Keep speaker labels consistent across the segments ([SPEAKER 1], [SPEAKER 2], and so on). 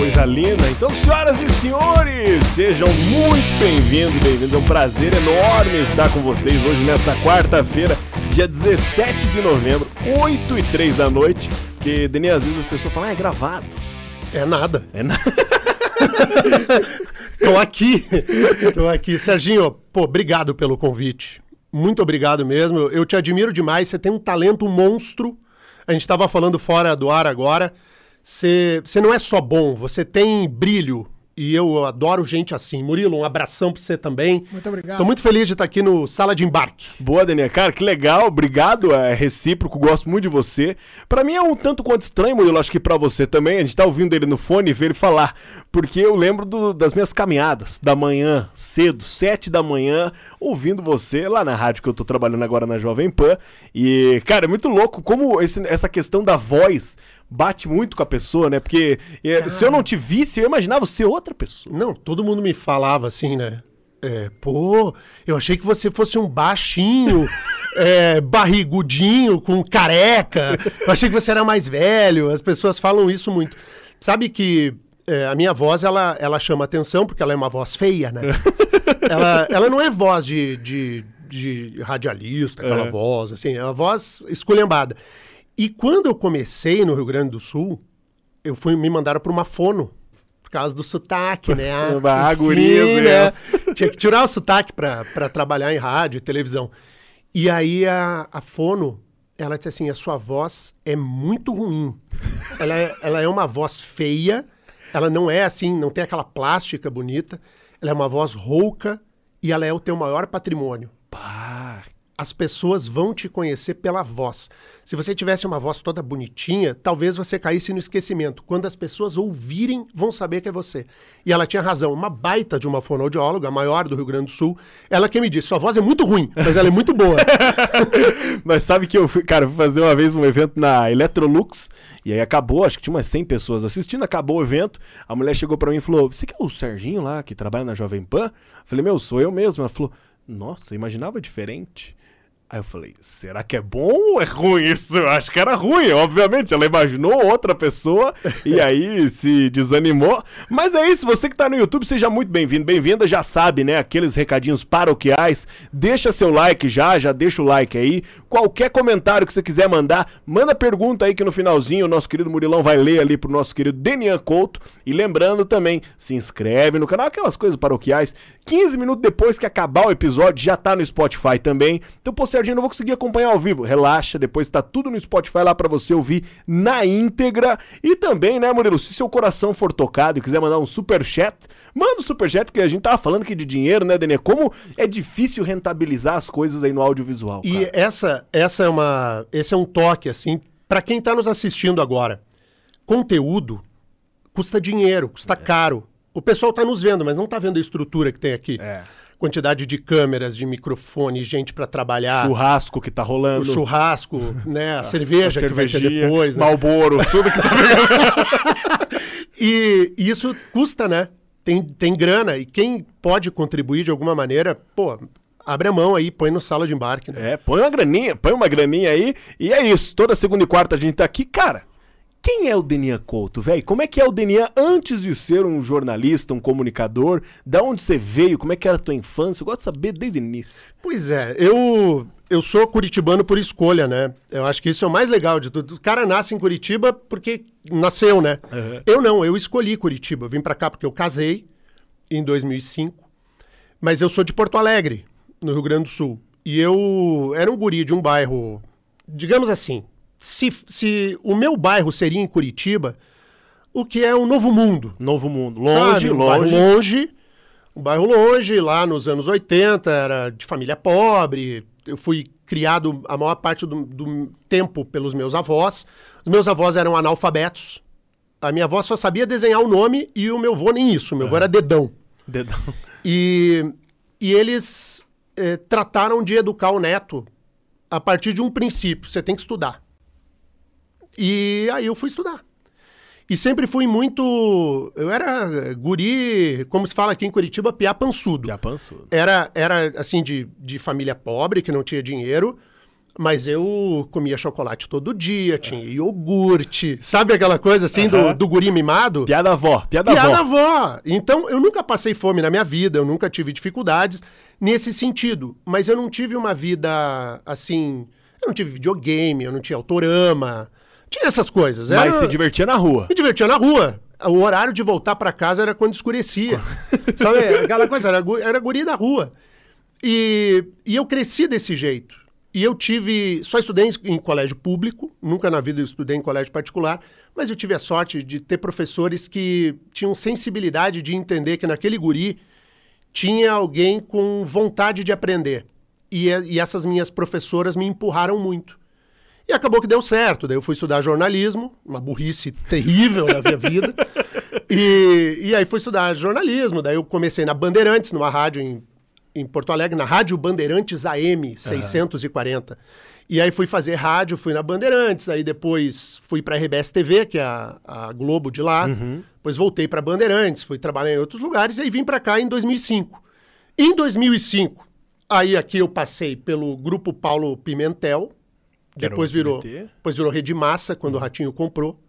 [SPEAKER 1] Coisa linda. Então, senhoras e senhores, sejam muito bem-vindos e bem-vindos. É um prazer enorme estar com vocês hoje nessa quarta-feira, dia 17 de novembro, 8 e 3 da noite. Porque, Denis, às vezes as pessoas falam, ah, é gravado.
[SPEAKER 2] É nada.
[SPEAKER 1] É nada.
[SPEAKER 2] Tô aqui. Tô aqui. Serginho, pô, obrigado pelo convite. Muito obrigado mesmo. Eu te admiro demais. Você tem um talento monstro. A gente estava falando fora do ar agora. Você não é só bom, você tem brilho. E eu adoro gente assim. Murilo, um abração pra você também.
[SPEAKER 3] Muito obrigado.
[SPEAKER 2] Tô muito feliz de estar aqui no Sala de Embarque.
[SPEAKER 1] Boa, Daniel. Cara, que legal. Obrigado. É recíproco. Gosto muito de você. Pra mim é um tanto quanto estranho, Murilo. Acho que pra você também. A gente tá ouvindo ele no fone e vê ele falar. Porque eu lembro do- das minhas caminhadas da manhã, cedo, sete da manhã, ouvindo você lá na rádio que eu tô trabalhando agora na Jovem Pan. E, cara, é muito louco como esse- essa questão da voz bate muito com a pessoa, né? Porque é, se eu não te visse, eu imaginava ser outra pessoa.
[SPEAKER 2] Não, todo mundo me falava assim, né? É, pô, eu achei que você fosse um baixinho, é, barrigudinho, com careca. Eu achei que você era mais velho. As pessoas falam isso muito. Sabe que é, a minha voz, ela, ela chama atenção porque ela é uma voz feia, né? ela, ela não é voz de, de, de radialista, aquela
[SPEAKER 1] É.
[SPEAKER 2] voz, assim, é uma voz esculhambada. E quando eu comecei no Rio Grande do Sul, eu fui me mandaram para uma fono. Por causa do sotaque, né?
[SPEAKER 1] Ah,
[SPEAKER 2] né? Tinha que tirar o sotaque pra trabalhar em rádio e televisão. E aí a, a fono, ela disse assim, a sua voz é muito ruim. Ela é, ela é uma voz feia, ela não é assim, não tem aquela plástica bonita. Ela é uma voz rouca e ela é o teu maior patrimônio
[SPEAKER 1] Pá,
[SPEAKER 2] as pessoas vão te conhecer pela voz. Se você tivesse uma voz toda bonitinha, talvez você caísse no esquecimento. Quando as pessoas ouvirem, vão saber que é você. E ela tinha razão. Uma baita de uma fonoaudióloga, a maior do Rio Grande do Sul, ela que me disse: sua voz é muito ruim, mas ela é muito boa.
[SPEAKER 1] Mas sabe que eu fui, cara, fui fazer uma vez um evento na Electrolux e aí acabou, acho que tinha umas 100 pessoas assistindo, acabou o evento. A mulher chegou pra mim e falou: Você que é o Serginho lá que trabalha na Jovem Pan? Eu falei: Meu, sou eu mesmo. Ela falou: Nossa, imaginava diferente. Aí eu falei, será que é bom ou é ruim isso? Eu acho que era ruim, obviamente. Ela imaginou outra pessoa e aí se desanimou. Mas é isso, você que tá no YouTube, seja muito bem-vindo, bem-vinda. Já sabe, né? Aqueles recadinhos paroquiais. Deixa seu like já, já deixa o like aí. Qualquer comentário que você quiser mandar, manda pergunta aí que no finalzinho o nosso querido Murilão vai ler ali pro nosso querido Denian Couto. E lembrando também, se inscreve no canal, aquelas coisas paroquiais. 15 minutos depois que acabar o episódio, já tá no Spotify também. Então, pô, Serginho, não vou conseguir acompanhar ao vivo. Relaxa, depois tá tudo no Spotify lá pra você ouvir na íntegra. E também, né, Murilo, se seu coração for tocado e quiser mandar um super chat, manda um super chat, porque a gente tava falando aqui de dinheiro, né, Denê? Como é difícil rentabilizar as coisas aí no audiovisual.
[SPEAKER 2] E
[SPEAKER 1] cara.
[SPEAKER 2] essa, essa é uma, esse é um toque assim para quem está nos assistindo agora. Conteúdo custa dinheiro, custa caro. O pessoal está nos vendo, mas não está vendo a estrutura que tem aqui.
[SPEAKER 1] É.
[SPEAKER 2] Quantidade de câmeras, de microfone, gente para trabalhar.
[SPEAKER 1] Churrasco que tá
[SPEAKER 2] O
[SPEAKER 1] rolando.
[SPEAKER 2] churrasco, né? A cerveja
[SPEAKER 1] a
[SPEAKER 2] que vai ter depois, né?
[SPEAKER 1] Malboro, tudo que tá
[SPEAKER 2] E isso custa, né? Tem, tem grana. E quem pode contribuir de alguma maneira, pô, abre a mão aí, põe no sala de embarque, né?
[SPEAKER 1] É, põe uma graninha, põe uma graninha aí. E é isso. Toda segunda e quarta a gente tá aqui. Cara, quem é o Denian Couto, velho? Como é que é o Denian antes de ser um jornalista, um comunicador? Da onde você veio? Como é que era a tua infância? Eu gosto de saber desde o início.
[SPEAKER 2] Pois é, eu, eu sou curitibano por escolha, né? Eu acho que isso é o mais legal de tudo. O cara nasce em Curitiba porque nasceu, né?
[SPEAKER 1] Uhum.
[SPEAKER 2] Eu não, eu escolhi Curitiba. Eu vim pra cá porque eu casei em 2005, mas eu sou de Porto Alegre, no Rio Grande do Sul. E eu era um guri de um bairro, digamos assim, se, se o meu bairro seria em Curitiba, o que é o Novo Mundo.
[SPEAKER 1] Novo mundo. Longe,
[SPEAKER 2] Sabe? Um bairro
[SPEAKER 1] longe.
[SPEAKER 2] longe. Um bairro longe, lá nos anos 80, era de família pobre. Eu fui criado a maior parte do, do tempo pelos meus avós. Os meus avós eram analfabetos. A minha avó só sabia desenhar o nome e o meu avô nem isso. O meu avô era dedão.
[SPEAKER 1] Dedão.
[SPEAKER 2] E, e eles eh, trataram de educar o neto a partir de um princípio: você tem que estudar. E aí eu fui estudar. E sempre fui muito. Eu era guri, como se fala aqui em Curitiba, piá pançudo.
[SPEAKER 1] Pensou.
[SPEAKER 2] Era, era assim, de, de família pobre, que não tinha dinheiro. Mas eu comia chocolate todo dia, tinha iogurte. Sabe aquela coisa assim do,
[SPEAKER 1] Aham.
[SPEAKER 2] do guri mimado?
[SPEAKER 1] Piada avó, piada
[SPEAKER 2] Piada
[SPEAKER 1] avó.
[SPEAKER 2] avó. Então, eu nunca passei fome na minha vida, eu nunca tive dificuldades nesse sentido. Mas eu não tive uma vida assim. Eu não tive videogame, eu não tinha autorama. Tinha essas coisas.
[SPEAKER 1] Mas
[SPEAKER 2] Era-
[SPEAKER 1] se divertia na rua.
[SPEAKER 2] me divertia na rua. O horário de voltar pra casa era quando escurecia. Sabe? Aquela coisa, era, era guri da rua. E, e eu cresci desse jeito. E eu tive. Só estudei em, em colégio público, nunca na vida eu estudei em colégio particular, mas eu tive a sorte de ter professores que tinham sensibilidade de entender que naquele guri tinha alguém com vontade de aprender. E, e essas minhas professoras me empurraram muito. E acabou que deu certo. Daí eu fui estudar jornalismo, uma burrice terrível na minha vida. E, e aí fui estudar jornalismo. Daí eu comecei na Bandeirantes, numa rádio em, em Porto Alegre, na Rádio Bandeirantes AM 640. E aí fui fazer rádio, fui na Bandeirantes, aí depois fui para a RBS TV, que é a, a Globo de lá. Depois voltei para Bandeirantes, fui trabalhar em outros lugares e aí vim para cá em 2005. Em 2005, aí aqui eu passei pelo grupo Paulo Pimentel, depois virou, depois virou Rede Massa, quando o Ratinho comprou.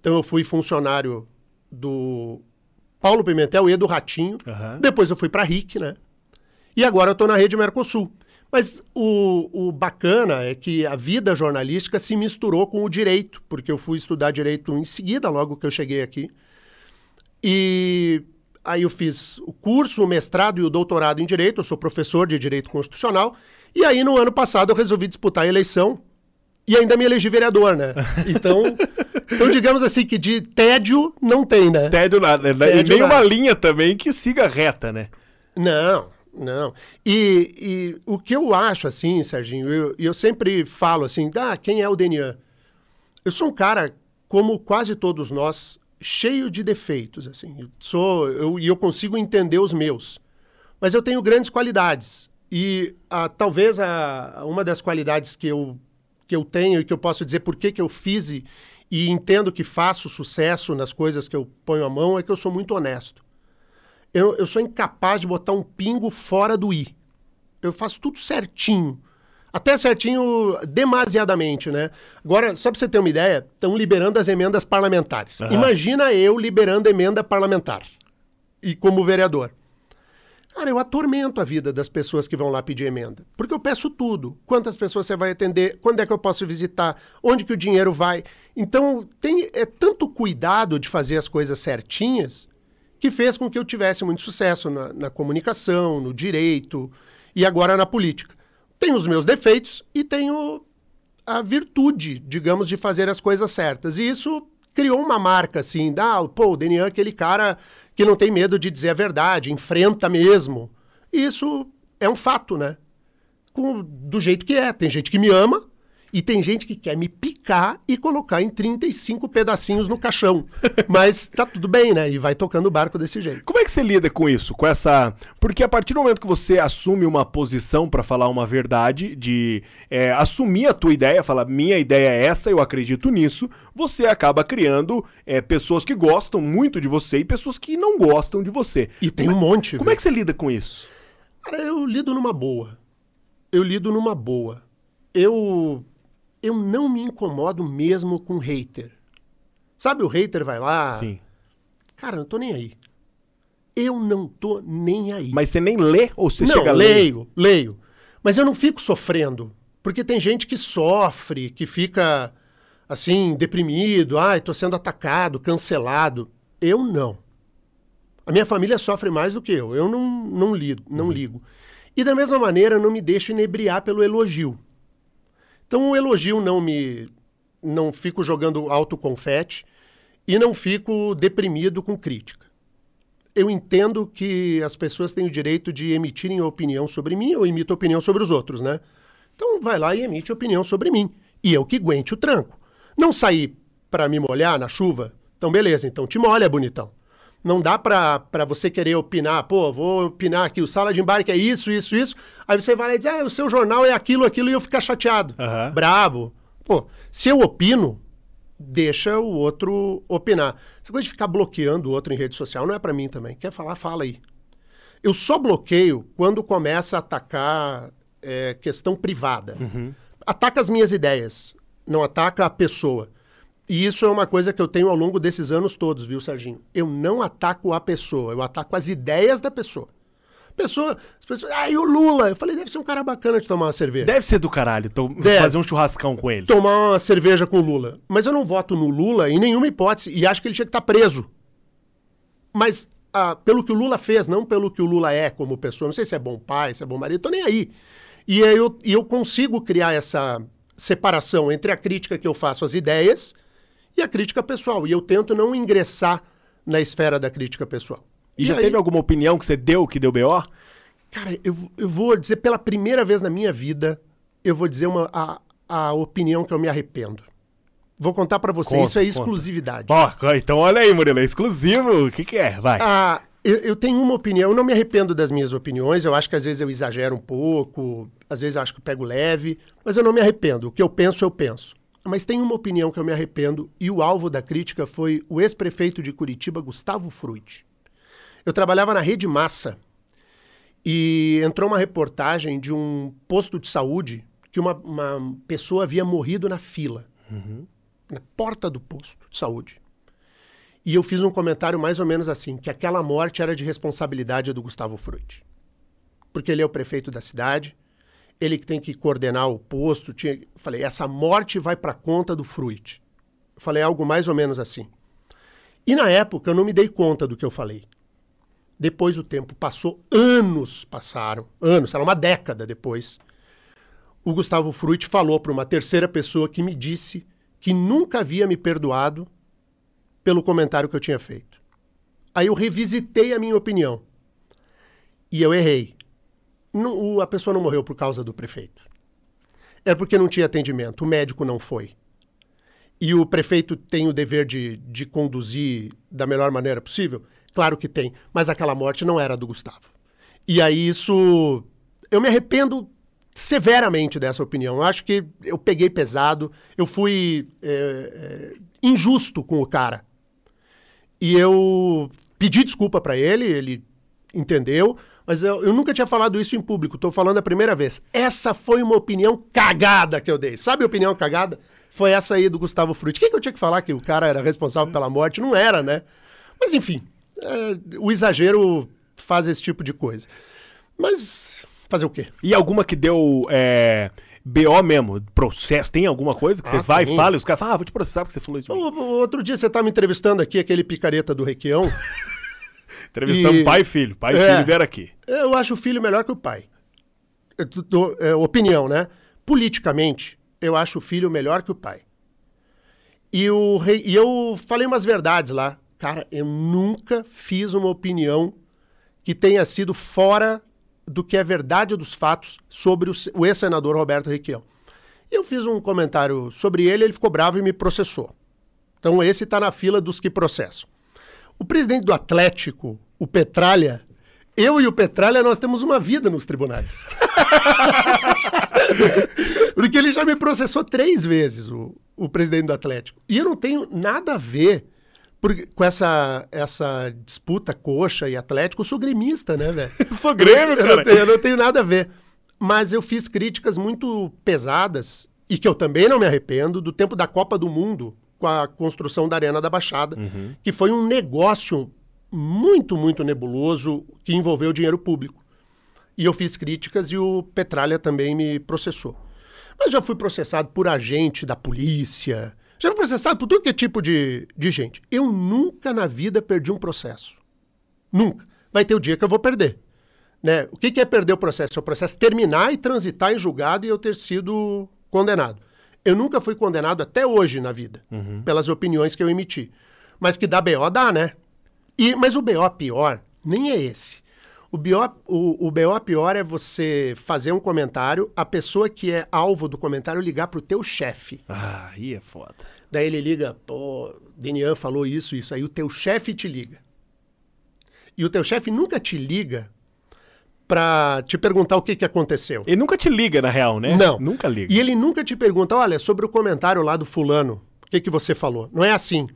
[SPEAKER 2] Então eu fui funcionário do Paulo Pimentel e do Ratinho.
[SPEAKER 1] Aham.
[SPEAKER 2] Depois eu fui para RIC, né? E agora eu tô na Rede Mercosul. Mas o, o bacana é que a vida jornalística se misturou com o direito, porque eu fui estudar direito em seguida, logo que eu cheguei aqui. E aí eu fiz o curso, o mestrado e o doutorado em direito, eu sou professor de direito constitucional. E aí no ano passado eu resolvi disputar a eleição e ainda me elegi vereador, né? Então, então digamos assim que de tédio não tem, né?
[SPEAKER 1] Tédio nada. né? E nem uma linha também que siga reta, né?
[SPEAKER 2] Não, não. E, e o que eu acho, assim, Serginho, eu, eu sempre falo assim, ah, quem é o Denian? Eu sou um cara, como quase todos nós, cheio de defeitos, assim. Eu sou, eu, e eu consigo entender os meus. Mas eu tenho grandes qualidades. E ah, talvez a, uma das qualidades que eu, que eu tenho e que eu posso dizer por que, que eu fiz e, e entendo que faço sucesso nas coisas que eu ponho a mão é que eu sou muito honesto. Eu, eu sou incapaz de botar um pingo fora do i. Eu faço tudo certinho. Até certinho, demasiadamente, né? Agora, só para você ter uma ideia, estão liberando as emendas parlamentares.
[SPEAKER 1] Aham.
[SPEAKER 2] Imagina eu liberando emenda parlamentar. E como vereador. Cara, eu atormento a vida das pessoas que vão lá pedir emenda. Porque eu peço tudo. Quantas pessoas você vai atender? Quando é que eu posso visitar? Onde que o dinheiro vai? Então, tem é tanto cuidado de fazer as coisas certinhas que fez com que eu tivesse muito sucesso na, na comunicação, no direito e agora na política. Tenho os meus defeitos e tenho a virtude, digamos, de fazer as coisas certas. E isso criou uma marca, assim, da, pô, o Denian é aquele cara que não tem medo de dizer a verdade, enfrenta mesmo. Isso é um fato, né? Com- do jeito que é. Tem gente que me ama e tem gente que quer me picar e colocar em 35 pedacinhos no caixão. Mas tá tudo bem, né? E vai tocando o barco desse jeito.
[SPEAKER 1] Como é que você lida com isso? Com essa. Porque a partir do momento que você assume uma posição pra falar uma verdade, de é, assumir a tua ideia, falar minha ideia é essa, eu acredito nisso, você acaba criando é, pessoas que gostam muito de você e pessoas que não gostam de você.
[SPEAKER 2] E tem um monte.
[SPEAKER 1] Como é que você lida com isso?
[SPEAKER 2] Cara, eu lido numa boa. Eu lido numa boa. Eu eu não me incomodo mesmo com hater. Sabe, o hater vai lá.
[SPEAKER 1] Sim.
[SPEAKER 2] Cara, não tô nem aí. Eu não tô nem aí.
[SPEAKER 1] Mas você nem lê ou você
[SPEAKER 2] não,
[SPEAKER 1] chega a ler?
[SPEAKER 2] leio, leio. Mas eu não fico sofrendo. Porque tem gente que sofre, que fica assim, deprimido, ai, tô sendo atacado, cancelado. Eu não. A minha família sofre mais do que eu. Eu não, não, lido, não ligo. E da mesma maneira, eu não me deixo inebriar pelo elogio. Então, o elogio não me. Não fico jogando alto confete e não fico deprimido com crítica. Eu entendo que as pessoas têm o direito de emitirem opinião sobre mim, eu emito opinião sobre os outros, né? Então, vai lá e emite opinião sobre mim. E eu que aguente o tranco. Não sair para me molhar na chuva, então beleza, então te molha, bonitão. Não dá pra, pra você querer opinar, pô, vou opinar aqui, o sala de embarque é isso, isso, isso. Aí você vai lá e diz, ah, o seu jornal é aquilo, aquilo, e eu ficar chateado,
[SPEAKER 1] Aham.
[SPEAKER 2] brabo. Pô, se eu opino, deixa o outro opinar. Essa coisa de ficar bloqueando o outro em rede social não é pra mim também. Quer falar, fala aí. Eu só bloqueio quando começa a atacar é, questão privada. Ataca as minhas ideias, não ataca a pessoa. E isso é uma coisa que eu tenho ao longo desses anos todos, viu, Serginho? Eu não ataco a pessoa, eu ataco as ideias da pessoa. Pessoa, as pessoas, ah, e o Lula? Eu falei, deve ser um cara bacana de tomar uma cerveja.
[SPEAKER 1] Deve ser do caralho. Tô,
[SPEAKER 2] Deve.
[SPEAKER 1] fazer um churrascão com ele.
[SPEAKER 2] Tomar uma cerveja com o Lula. Mas eu não voto no Lula em nenhuma hipótese e acho que ele tinha que estar preso. Mas ah, pelo que o Lula fez, não pelo que o Lula é como pessoa. Não sei se é bom pai, se é bom marido, tô nem aí. E eu, e eu consigo criar essa separação entre a crítica que eu faço às ideias e a crítica pessoal. E eu tento não ingressar na esfera da crítica pessoal.
[SPEAKER 1] E já
[SPEAKER 2] aí-
[SPEAKER 1] teve alguma opinião que você deu que deu B.O.?
[SPEAKER 2] Cara, eu, eu vou dizer pela primeira vez na minha vida, eu vou dizer uma, a, a opinião que eu me arrependo. Vou contar pra você,
[SPEAKER 1] Conta,
[SPEAKER 2] isso é exclusividade.
[SPEAKER 1] Ó, então olha aí, Murilo, é exclusivo. O que que é? Vai.
[SPEAKER 2] Ah, eu, eu tenho uma opinião, eu não me arrependo das minhas opiniões, eu acho que às vezes eu exagero um pouco, às vezes eu acho que eu pego leve, mas eu não me arrependo. O que eu penso, eu penso. Mas tem uma opinião que eu me arrependo, e o alvo da crítica foi o ex-prefeito de Curitiba, Gustavo Frutti. Eu trabalhava na Rede Massa e entrou uma reportagem de um posto de saúde que uma, uma pessoa havia morrido na fila, na porta do posto de saúde. E eu fiz um comentário mais ou menos assim, que aquela morte era de responsabilidade do Gustavo Frutti. Porque ele é o prefeito da cidade, ele que tem que coordenar o posto. Tinha... Falei, essa morte vai para conta do Frutti. Eu falei algo mais ou menos assim. E na época eu não me dei conta do que eu falei. Depois o tempo passou, anos passaram, anos, lá, uma década depois. O Gustavo Frutti falou para uma terceira pessoa que me disse que nunca havia me perdoado pelo comentário que eu tinha feito. Aí eu revisitei a minha opinião. E eu errei. Não- a pessoa não morreu por causa do prefeito. É porque não tinha atendimento, o médico não foi. E o prefeito tem o dever de, de conduzir da melhor maneira possível? Claro que tem, mas aquela morte não era do Gustavo. E aí isso. Eu me arrependo severamente dessa opinião. Eu acho que eu peguei pesado, eu fui é, é, injusto com o cara. E eu pedi desculpa pra ele, ele entendeu, mas eu, eu nunca tinha falado isso em público, tô falando a primeira vez. Essa foi uma opinião cagada que eu dei. Sabe a opinião cagada? Foi essa aí do Gustavo Frutti. O que, que eu tinha que falar que o cara era responsável pela morte? Não era, né? Mas enfim, é, o exagero faz esse tipo de coisa. Mas fazer o quê?
[SPEAKER 1] E alguma que deu é, BO mesmo, processo? Tem alguma coisa que você
[SPEAKER 2] Ah,
[SPEAKER 1] vai e fala e os caras falam, ah, vou te processar porque você falou isso. de mim."
[SPEAKER 2] O- o- outro dia você estava me entrevistando aqui, aquele picareta do Requião.
[SPEAKER 1] Entrevistamos
[SPEAKER 2] e-
[SPEAKER 1] pai e filho. Pai e
[SPEAKER 2] É.
[SPEAKER 1] filho vieram aqui.
[SPEAKER 2] Eu acho o filho melhor que o pai. Tô- é, opinião, né? Politicamente, eu acho o filho melhor que o pai. E, o rei, e eu falei umas verdades lá. Cara, eu nunca fiz uma opinião que tenha sido fora do que é verdade dos fatos sobre o, o ex-senador Roberto Requião. Eu fiz um comentário sobre ele, ele ficou bravo e me processou. Então esse está na fila dos que processam. O presidente do Atlético, o Petralha, eu e o Petralha, nós temos uma vida nos tribunais. Porque ele já me processou três vezes, o, o presidente do Atlético. E eu não tenho nada a ver por- com essa, essa disputa coxa e Atlético. Eu sou gremista, né, velho?
[SPEAKER 1] Eu sou Grêmio,
[SPEAKER 2] eu,
[SPEAKER 1] cara.
[SPEAKER 2] não tenho, eu não tenho nada a ver. Mas eu fiz críticas muito pesadas, e que eu também não me arrependo, do tempo da Copa do Mundo, com a construção da Arena da Baixada, que foi um negócio muito, muito nebuloso que envolveu dinheiro público. E eu fiz críticas e o Petralha também me processou. Mas já fui processado por agente da polícia, já fui processado por tudo que é tipo de, de gente. Eu nunca na vida perdi um processo. Nunca. Vai ter o dia que eu vou perder. Né? O que, que é perder o processo? É o processo terminar e transitar em julgado e eu ter sido condenado. Eu nunca fui condenado até hoje na vida, pelas opiniões que eu emiti. Mas que dá BO, dá, né? E, mas o BO pior nem é esse. O BO, o, o BO pior é você fazer um comentário, a pessoa que é alvo do comentário ligar pro teu chefe.
[SPEAKER 1] Ah, aí é foda.
[SPEAKER 2] Daí ele liga, pô, Denian falou isso, isso. Aí o teu chefe te liga. E o teu chefe nunca te liga pra te perguntar o que, que aconteceu.
[SPEAKER 1] Ele nunca te liga, na real, né?
[SPEAKER 2] Não.
[SPEAKER 1] Nunca liga.
[SPEAKER 2] E ele nunca te pergunta, olha, sobre o comentário lá do fulano, o que, que você falou? Não é assim.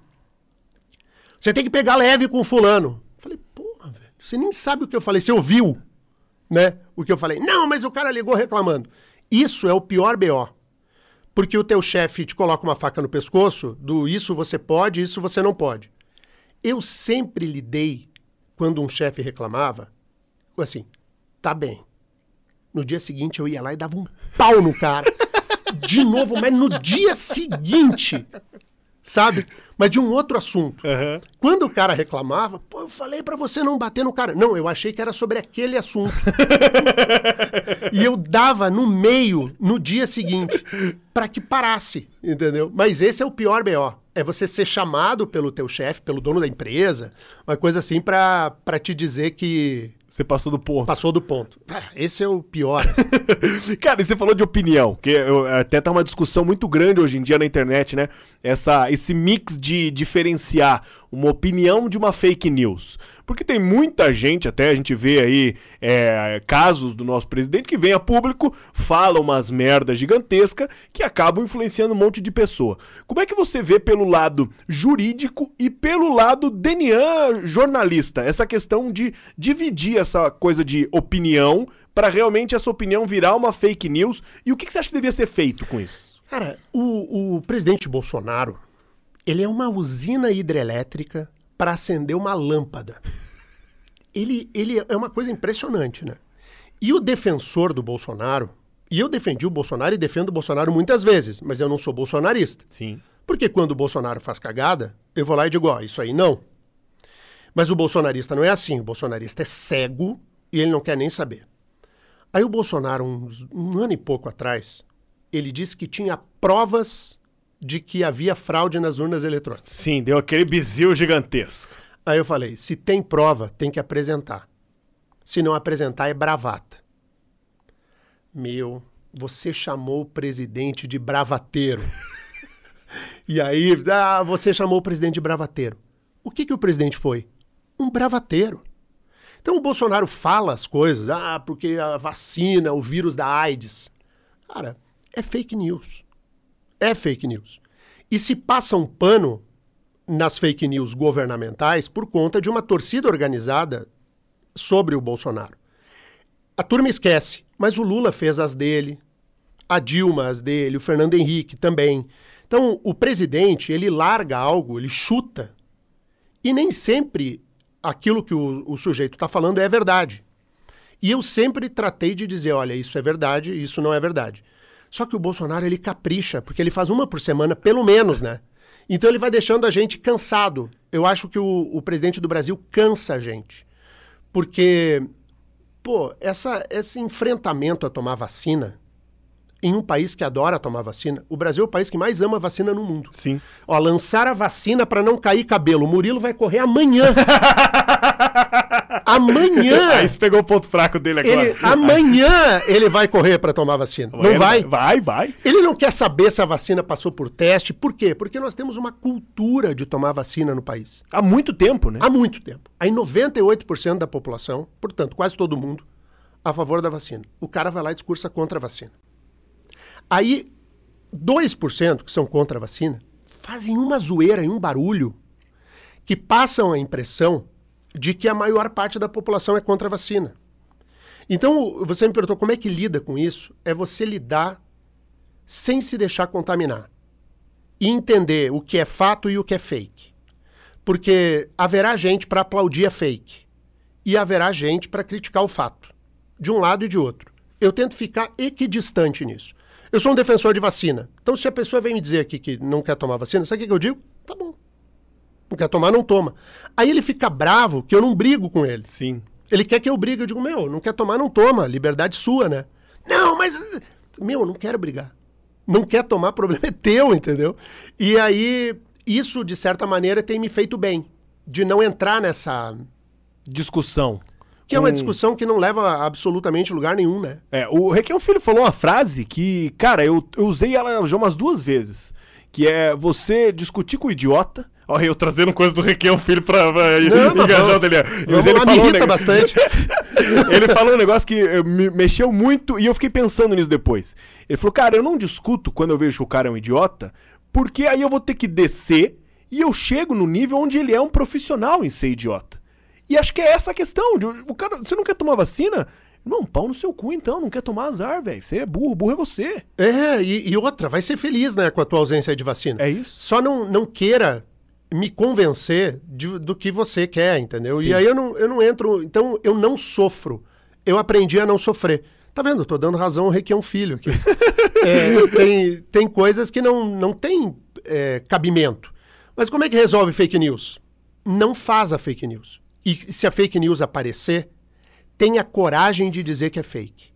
[SPEAKER 2] Você tem que pegar leve com o fulano. Eu falei, porra, velho, você nem sabe o que eu falei, você ouviu, né? O que eu falei. Não, mas o cara ligou reclamando. Isso é o pior BO. Porque o teu chefe te coloca uma faca no pescoço do isso você pode, isso você não pode. Eu sempre lidei, quando um chefe reclamava, assim, tá bem. No dia seguinte eu ia lá e dava um pau no cara. De novo, mas no dia seguinte, sabe? Mas de um outro assunto.
[SPEAKER 1] Aham.
[SPEAKER 2] Quando o cara reclamava, pô, eu falei pra você não bater no cara. Não, eu achei que era sobre aquele assunto. e eu dava no meio no dia seguinte pra que parasse, entendeu? Mas esse é o pior BO. É você ser chamado pelo teu chefe, pelo dono da empresa, uma coisa assim pra te dizer que
[SPEAKER 1] Você passou do ponto.
[SPEAKER 2] passou do ponto. Ah, Esse é o pior.
[SPEAKER 1] Cara, e você falou de opinião, que eu- até tá uma discussão muito grande hoje em dia na internet, né? Essa, esse mix de diferenciar uma opinião de uma fake news. Porque tem muita gente, até a gente vê aí é, casos do nosso presidente que vem a público, fala umas merdas gigantescas que acabam influenciando um monte de pessoa. Como é que você vê pelo lado jurídico e pelo lado Denian jornalista, essa questão de dividir essa coisa de opinião para realmente essa opinião virar uma fake news? E o que, que você acha que devia ser feito com isso?
[SPEAKER 2] Cara, o, o presidente Bolsonaro, ele é uma usina hidrelétrica para acender uma lâmpada. Ele, ele é uma coisa impressionante, né? E o defensor do Bolsonaro, e eu defendi o Bolsonaro e defendo o Bolsonaro muitas vezes, mas eu não sou bolsonarista.
[SPEAKER 1] Sim.
[SPEAKER 2] Porque quando o Bolsonaro faz cagada, eu vou lá e digo, ó, isso aí não. Mas o bolsonarista não é assim. O bolsonarista é cego e ele não quer nem saber. Aí o Bolsonaro, uns- um, ano e pouco atrás, ele disse que tinha provas de que havia fraude nas urnas eletrônicas.
[SPEAKER 1] Sim, deu aquele bizil gigantesco.
[SPEAKER 2] Aí eu falei, se tem prova, tem que apresentar. Se não apresentar, é bravata. Meu, você chamou o presidente de bravateiro. e aí, ah, você chamou o presidente de bravateiro. O que, que o presidente foi? Um bravateiro. Então o Bolsonaro fala as coisas, ah, porque a vacina, o vírus da AIDS. Cara, é fake news. É fake news. E se passa um pano nas fake news governamentais por conta de uma torcida organizada sobre o Bolsonaro. A turma esquece, mas o Lula fez as dele, a Dilma as dele, o Fernando Henrique também. Então, o presidente, ele larga algo, ele chuta, e nem sempre aquilo que o, o sujeito está falando é verdade. E eu sempre tratei de dizer, olha, isso é verdade, isso não é verdade. Só que o Bolsonaro, ele capricha, porque ele faz uma por semana, pelo menos, né? Então ele vai deixando a gente cansado. Eu acho que o, o presidente do Brasil cansa a gente. Porque, pô, essa, esse enfrentamento a tomar vacina, em um país que adora tomar vacina, o Brasil é o país que mais ama vacina no mundo.
[SPEAKER 1] Sim.
[SPEAKER 2] Ó, lançar a vacina para não cair cabelo. O Murilo vai correr amanhã. amanhã.
[SPEAKER 1] Aí você pegou o ponto fraco dele agora.
[SPEAKER 2] Ele, amanhã ele vai correr para tomar vacina. Não vai?
[SPEAKER 1] Vai, vai.
[SPEAKER 2] Ele não quer saber se a vacina passou por teste. Por quê? Porque nós temos uma cultura de tomar vacina no país.
[SPEAKER 1] Há muito tempo, né?
[SPEAKER 2] Há muito tempo. Aí 98% da população, portanto, quase todo mundo, a favor da vacina. O cara vai lá e discursa contra a vacina. Aí 2% que são contra a vacina fazem uma zoeira e um barulho que passam a impressão de que a maior parte da população é contra a vacina. Então, você me perguntou como é que lida com isso? É você lidar sem se deixar contaminar. E entender o que é fato e o que é fake. Porque haverá gente para aplaudir a fake e haverá gente para criticar o fato, de um lado e de outro. Eu tento ficar equidistante nisso. Eu sou um defensor de vacina. Então, se a pessoa vem me dizer aqui que não quer tomar vacina, sabe o que eu digo? Tá bom. Não quer tomar, não toma. Aí ele fica bravo que eu não brigo com ele.
[SPEAKER 1] Sim.
[SPEAKER 2] Ele quer que eu brigue. Eu digo, meu, não quer tomar, não toma. Liberdade sua, né? Não, mas. Meu, não quero brigar. Não quer tomar, problema é teu, entendeu? E aí, isso, de certa maneira, tem me feito bem. De não entrar nessa.
[SPEAKER 1] Discussão.
[SPEAKER 2] Que é uma discussão que não leva a absolutamente lugar nenhum, né?
[SPEAKER 1] É, o Requião Filho falou uma frase que, cara, eu, eu usei ela já umas duas vezes. Que é você discutir com o idiota Olha, eu trazendo coisa do Requião Filho pra, pra
[SPEAKER 2] Não,
[SPEAKER 1] engajar o.
[SPEAKER 2] Vamos
[SPEAKER 1] Mas ele
[SPEAKER 2] lá, me
[SPEAKER 1] falou um
[SPEAKER 2] irrita
[SPEAKER 1] neg-
[SPEAKER 2] bastante.
[SPEAKER 1] ele falou um negócio que eh, me mexeu muito e eu fiquei pensando nisso depois. Ele falou, cara, eu não discuto quando eu vejo que o cara é um idiota, porque aí eu vou ter que descer e eu chego no nível onde ele é um profissional em ser idiota. E acho que é essa a questão. de- O cara, você não quer tomar vacina? Não, pau no seu cu então, não quer tomar azar, velho. Você é burro, burro é você.
[SPEAKER 2] É, e, e outra, vai ser feliz, né, com a tua ausência de vacina.
[SPEAKER 1] É isso.
[SPEAKER 2] Só não, não queira me convencer de- do que você quer, entendeu?
[SPEAKER 1] Sim.
[SPEAKER 2] E aí eu não, eu não entro. Então eu não sofro. Eu aprendi a não sofrer. Tá vendo? Eu tô dando razão ao Requião Filho aqui. É, tem, tem coisas que não, não tem é, cabimento. Mas como é que resolve fake news? Não faz a fake news. E se a fake news aparecer, tenha coragem de dizer que é fake.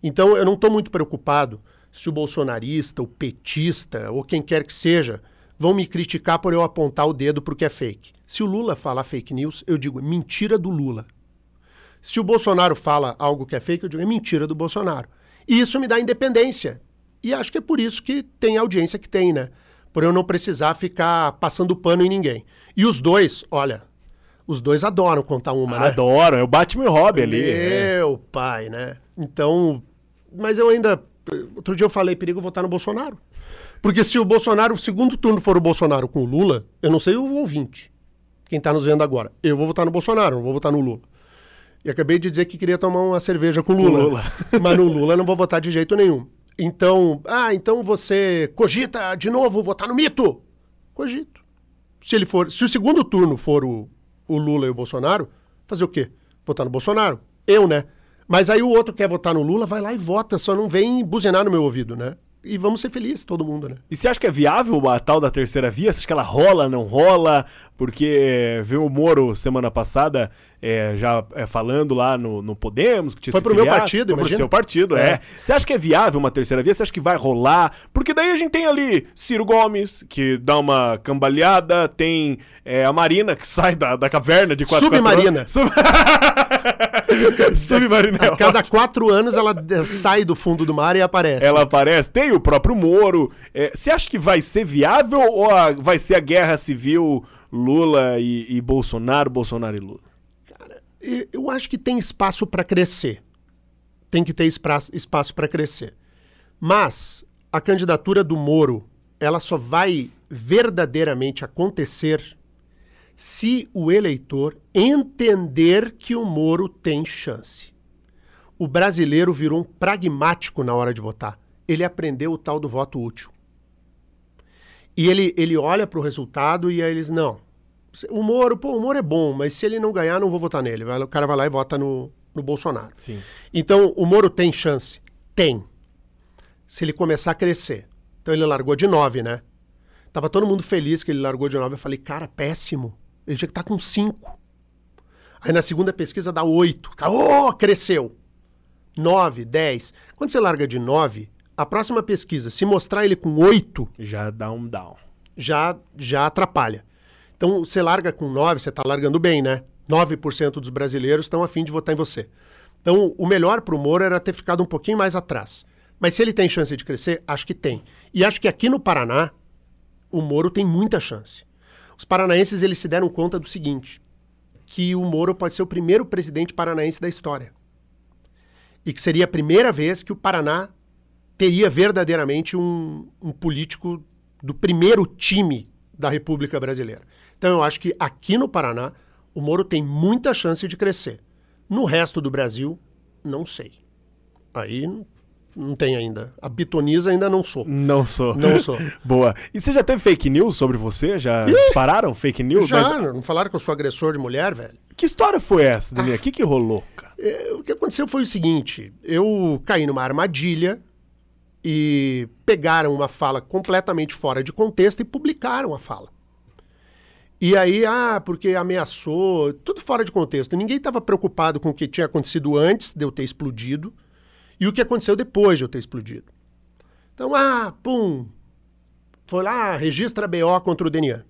[SPEAKER 2] Então eu não estou muito preocupado se o bolsonarista, o petista ou quem quer que seja vão me criticar por eu apontar o dedo para o que é fake. Se o Lula falar fake news, eu digo mentira do Lula. Se o Bolsonaro fala algo que é fake, eu digo é mentira do Bolsonaro. E isso me dá independência. E acho que é por isso que tem a audiência que tem, né? Por eu não precisar ficar passando pano em ninguém. E os dois, olha, os dois adoram contar uma, né?
[SPEAKER 1] Adoro, é o Batman e Robin ali. é.
[SPEAKER 2] Meu pai, né? Então, mas eu ainda. Outro dia eu falei, perigo votar no Bolsonaro. Porque se o Bolsonaro, o segundo turno for o Bolsonaro com o Lula, eu não sei o ouvinte, quem tá nos vendo agora. Eu vou votar no Bolsonaro, não vou votar no Lula. E acabei de dizer que queria tomar uma cerveja com o Lula.
[SPEAKER 1] Lula.
[SPEAKER 2] Mas no Lula eu não vou votar de jeito nenhum. Então, ah, então você cogita de novo votar no mito? Cogito. Se ele for, se o segundo turno for o, o Lula e o Bolsonaro, fazer o quê? Votar no Bolsonaro? Eu, né? Mas aí o outro quer votar no Lula, vai lá e vota, só não vem buzinar no meu ouvido, né? E vamos ser felizes, todo mundo, né?
[SPEAKER 1] E você acha que é viável a tal da terceira via? Você acha que ela rola, não rola? Porque viu o Moro semana passada é, já é, falando lá no, no Podemos, que tinha
[SPEAKER 2] Foi pro meu partido,
[SPEAKER 1] Foi pro
[SPEAKER 2] imagina.
[SPEAKER 1] seu partido, é.
[SPEAKER 2] É.
[SPEAKER 1] Você acha que é viável uma terceira via? Você acha que vai rolar? Porque daí a gente tem ali Ciro Gomes, que dá uma cambaleada, tem é, a Marina, que sai da, da caverna de quatro
[SPEAKER 2] Submarina.
[SPEAKER 1] quatro anos. Sub... Submarina. é
[SPEAKER 2] A cada
[SPEAKER 1] ótimo.
[SPEAKER 2] quatro anos ela sai do fundo do mar e aparece.
[SPEAKER 1] Ela aparece, tem o próprio Moro. Você acha que vai ser viável ou a- vai ser a guerra civil Lula e, e Bolsonaro, Bolsonaro e Lula?
[SPEAKER 2] Eu acho que tem espaço para crescer. Tem que ter espaço, espaço para crescer. Mas a candidatura do Moro, ela só vai verdadeiramente acontecer se o eleitor entender que o Moro tem chance. O brasileiro virou um pragmático na hora de votar. Ele aprendeu o tal do voto útil. E ele, ele olha para o resultado e aí eles, não, o Moro, pô, o Moro é bom, mas se ele não ganhar, não vou votar nele. O cara vai lá e vota no, no Bolsonaro.
[SPEAKER 1] Sim.
[SPEAKER 2] Então, o Moro tem chance? Tem. Se ele começar a crescer. Então, ele largou de 9, né? Tava todo mundo feliz que ele largou de 9. Eu falei, cara, péssimo. Ele tinha que estar com 5. Aí, na segunda pesquisa, dá 8. Oh, cresceu. 9, 10. Quando você larga de 9, a próxima pesquisa, se mostrar ele com 8,
[SPEAKER 1] Já dá um down.
[SPEAKER 2] já, já atrapalha. Então, você larga com 9, você está largando bem, né? 9% dos brasileiros estão afim de votar em você. Então, o melhor para o Moro era ter ficado um pouquinho mais atrás. Mas se ele tem chance de crescer, acho que tem. E acho que aqui no Paraná, o Moro tem muita chance. Os paranaenses eles se deram conta do seguinte, que o Moro pode ser o primeiro presidente paranaense da história. E que seria a primeira vez que o Paraná teria verdadeiramente um, um político do primeiro time da República Brasileira. Então eu acho que aqui no Paraná o Moro tem muita chance de crescer. No resto do Brasil, não sei. Aí não- tem ainda. A bitoniza ainda não sou.
[SPEAKER 1] Não sou.
[SPEAKER 2] Não sou.
[SPEAKER 1] Boa. E você já teve fake news sobre você? Já dispararam fake news?
[SPEAKER 2] Já,
[SPEAKER 1] Mas
[SPEAKER 2] não falaram que eu sou agressor de mulher, velho?
[SPEAKER 1] que história foi essa, Daniel? O que, que rolou, cara?
[SPEAKER 2] É, o que aconteceu foi o seguinte: eu caí numa armadilha e pegaram uma fala completamente fora de contexto e publicaram a fala. E aí, ah, porque ameaçou, tudo fora de contexto. Ninguém estava preocupado com o que tinha acontecido antes de eu ter explodido e o que aconteceu depois de eu ter explodido. Então, ah, pum, foi lá, registra BO contra o Denian.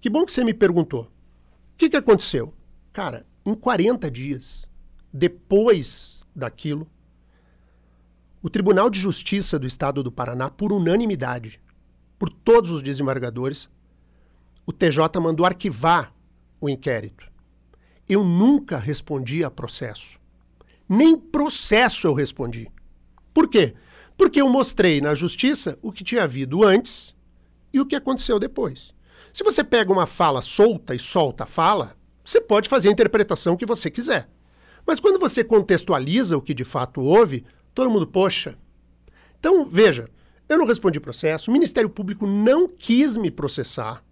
[SPEAKER 2] Que bom que você me perguntou. O que, que aconteceu? Cara, em 40 dias, depois daquilo, o Tribunal de Justiça do Estado do Paraná, por unanimidade, por todos os desembargadores, o TJ mandou arquivar o inquérito. Eu nunca respondi a processo. Nem processo eu respondi. Por quê? Porque eu mostrei na justiça o que tinha havido antes e o que aconteceu depois. Se você pega uma fala solta e solta a fala, você pode fazer a interpretação que você quiser. Mas quando você contextualiza o que de fato houve, todo mundo, poxa. Então, veja, eu não respondi processo, o Ministério Público não quis me processar,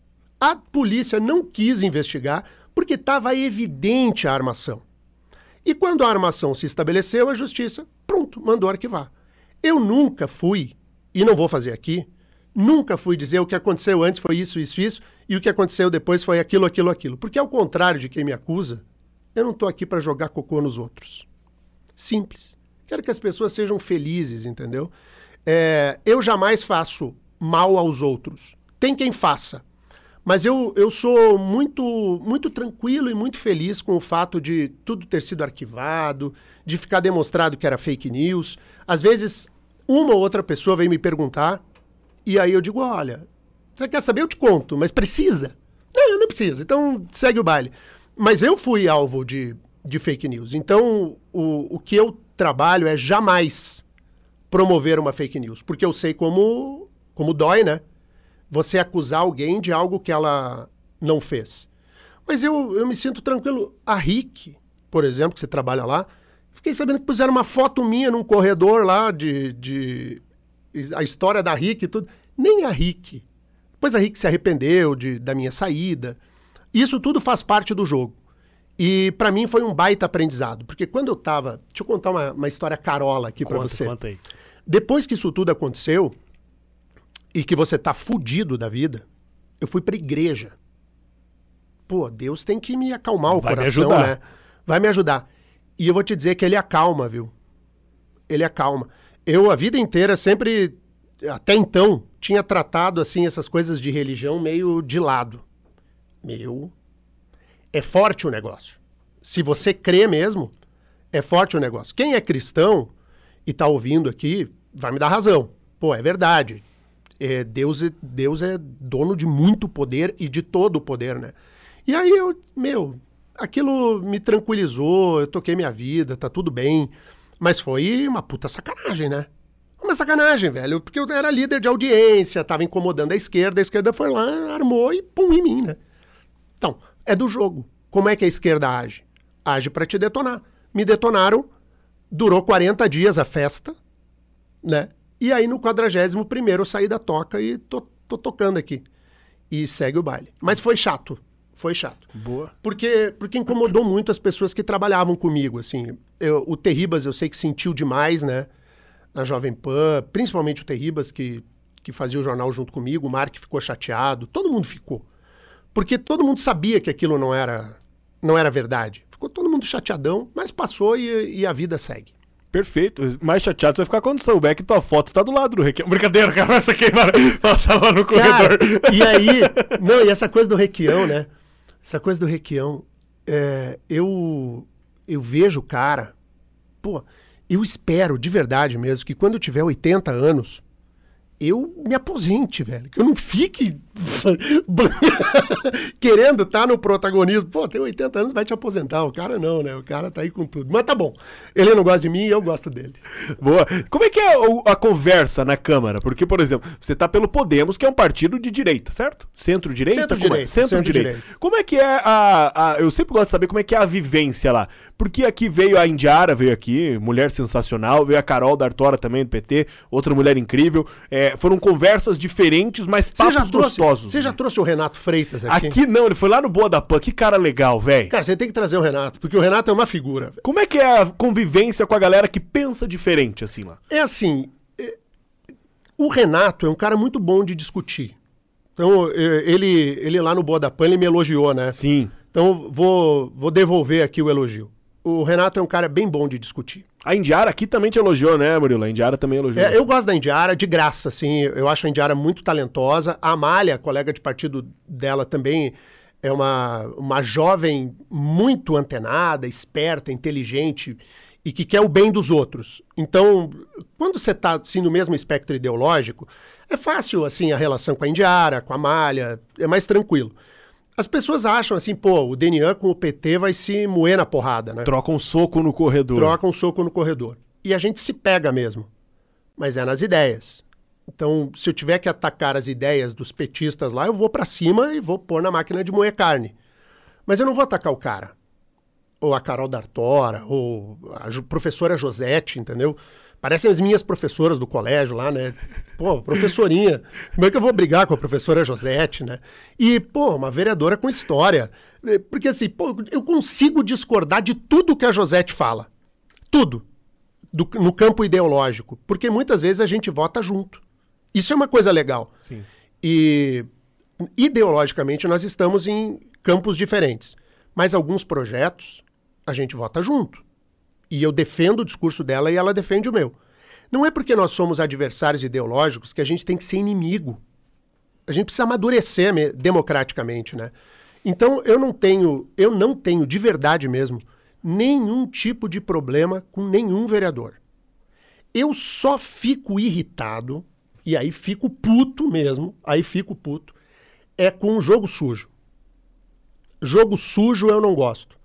[SPEAKER 2] a polícia não quis investigar, porque estava evidente a armação. E quando a armação se estabeleceu, a justiça, pronto, mandou arquivar. Eu nunca fui, e não vou fazer aqui, nunca fui dizer o que aconteceu antes foi isso, isso, isso, e o que aconteceu depois foi aquilo, aquilo, aquilo. Porque ao contrário de quem me acusa, eu não estou aqui para jogar cocô nos outros. Simples. Quero que as pessoas sejam felizes, entendeu? É, eu jamais faço mal aos outros. Tem quem faça. Mas eu, eu sou muito, muito tranquilo e muito feliz com o fato de tudo ter sido arquivado, de ficar demonstrado que era fake news. Às vezes, uma ou outra pessoa vem me perguntar, e aí eu digo: olha, você quer saber? Eu te conto, mas precisa? Não, não precisa. Então segue o baile. Mas eu fui alvo de, de fake news. Então, o, o que eu trabalho é jamais promover uma fake news, porque eu sei como, como dói, né? Você acusar alguém de algo que ela não fez. Mas eu, eu me sinto tranquilo. A Rick, por exemplo, que você trabalha lá, fiquei sabendo que puseram uma foto minha num corredor lá de, de a história da Rick e tudo. Nem a Rick. Depois a Rick se arrependeu de, da minha saída. Isso tudo faz parte do jogo. E para mim foi um baita aprendizado, porque quando eu tava. Deixa eu contar uma, uma história carola aqui para você.
[SPEAKER 1] Conta aí.
[SPEAKER 2] Depois que isso tudo aconteceu e que você tá fudido da vida, eu fui pra igreja. Pô, Deus tem que me acalmar o
[SPEAKER 1] Vai
[SPEAKER 2] coração, né? Vai me ajudar. E eu vou te dizer que ele acalma, viu? Ele acalma. Eu a vida inteira sempre até então tinha tratado assim essas coisas de religião meio de lado. Meu, é forte o negócio. Se você crê mesmo, é forte o negócio. Quem é cristão e está ouvindo aqui, vai me dar razão. Pô, é verdade. É, Deus, é, Deus é dono de muito poder e de todo o poder, né? E aí eu, meu, aquilo me tranquilizou, eu toquei minha vida, tá tudo bem. Mas foi uma puta sacanagem, né? Uma sacanagem, velho, porque eu era líder de audiência, tava incomodando a esquerda, a esquerda foi lá, armou e pum em mim, né? Então, é do jogo. Como é que a esquerda age? Age para te detonar. Me detonaram, durou 40 dias a festa, né? E aí no 41 primeiro eu saí da toca e tô, tô tocando aqui. E segue o baile. Mas foi chato. Foi chato.
[SPEAKER 1] Boa.
[SPEAKER 2] Porque, porque incomodou muito as pessoas que trabalhavam comigo, assim. Eu- o Terribas eu sei que sentiu demais, né? Na Jovem Pan, principalmente o Terribas, que, que fazia o jornal junto comigo, o Mark ficou chateado, todo mundo ficou. Porque todo mundo sabia que aquilo não era, não era verdade. Ficou todo mundo chateadão, mas passou e, e a vida segue.
[SPEAKER 1] Perfeito. Mais chateado você vai ficar quando souber que tua foto tá do lado do Requião. Brincadeira, cara, essa queimada. Ela tá lá no corredor.
[SPEAKER 2] Cara, e aí, não, e essa coisa do Requião, né? Essa coisa do Requião, é, eu, eu vejo o cara, pô, eu espero de verdade mesmo que quando eu tiver 80 anos, eu me aposente, velho. Que eu não fique querendo estar no protagonismo. Pô, tem 80 anos, vai te aposentar. O cara não, né? O cara tá aí com tudo. Mas tá bom. Ele não gosta de mim e eu gosto dele.
[SPEAKER 1] Boa. Como é que é a conversa na Câmara? Porque, por exemplo, você tá pelo Podemos, que é um partido de direita, certo? Centro-direita?
[SPEAKER 2] Centro-direita,
[SPEAKER 1] Como é? Centro-direita.
[SPEAKER 2] centro-direita.
[SPEAKER 1] Como é que é a, a- Eu sempre gosto de saber como é que é a vivência lá. Porque aqui veio a Indiara, veio aqui, mulher sensacional, veio a Carol D'Artora também do PT, outra mulher incrível. É, foram conversas diferentes, mas papos
[SPEAKER 2] trouxe,
[SPEAKER 1] gostosos.
[SPEAKER 2] você já
[SPEAKER 1] né?
[SPEAKER 2] trouxe o Renato Freitas aqui?
[SPEAKER 1] Aqui não, ele foi lá no Boa da Pan. Que cara legal, velho.
[SPEAKER 2] Cara, você tem que trazer o Renato, porque o Renato é uma figura. velho.
[SPEAKER 1] Como é que é a convivência com a galera que pensa diferente, assim, lá?
[SPEAKER 2] É assim, é, o Renato é um cara muito bom de discutir. Então, é, ele, ele lá no Boa da Pan, ele me elogiou, né?
[SPEAKER 1] Sim.
[SPEAKER 2] Então, vou, vou devolver aqui o elogio. O Renato é um cara bem bom de discutir.
[SPEAKER 1] A Indiara aqui também te elogiou, né, Murilo? A Indiara também elogiou.
[SPEAKER 2] É, eu gosto da Indiara, de graça, assim. Eu acho a Indiara muito talentosa. A Amália, colega de partido dela, também é uma, uma jovem muito antenada, esperta, inteligente. e que quer o bem dos outros. Então, quando você está assim, no mesmo espectro ideológico, é fácil assim a relação com a Indiara, com a Malha, é mais tranquilo. As pessoas acham assim, pô, o DNA com o PT vai se moer na porrada, né?
[SPEAKER 1] Troca um soco no corredor.
[SPEAKER 2] Troca um soco no corredor. E a gente se pega mesmo. Mas é nas ideias. Então, se eu tiver que atacar as ideias dos petistas lá, eu vou para cima e vou pôr na máquina de moer carne. Mas eu não vou atacar o cara ou a Carol D'Artora, ou a professora Josete, entendeu? Parecem as minhas professoras do colégio lá, né? Pô, professorinha. Como é que eu vou brigar com a professora Josete, né? E, pô, uma vereadora com história. É, porque assim, pô, eu consigo discordar de tudo que a Josete fala. Tudo. Do, no campo ideológico. Porque muitas vezes a gente vota junto. Isso é uma coisa legal.
[SPEAKER 1] Sim.
[SPEAKER 2] E ideologicamente nós estamos em campos diferentes. Mas alguns projetos a gente vota junto. E eu defendo o discurso dela e ela defende o meu. Não é porque nós somos adversários ideológicos que a gente tem que ser inimigo. A gente precisa amadurecer democraticamente, né? Então eu não tenho, eu não tenho de verdade mesmo nenhum tipo de problema com nenhum vereador. Eu só fico irritado e aí fico puto mesmo, aí fico puto é com o jogo sujo. Jogo sujo eu não gosto.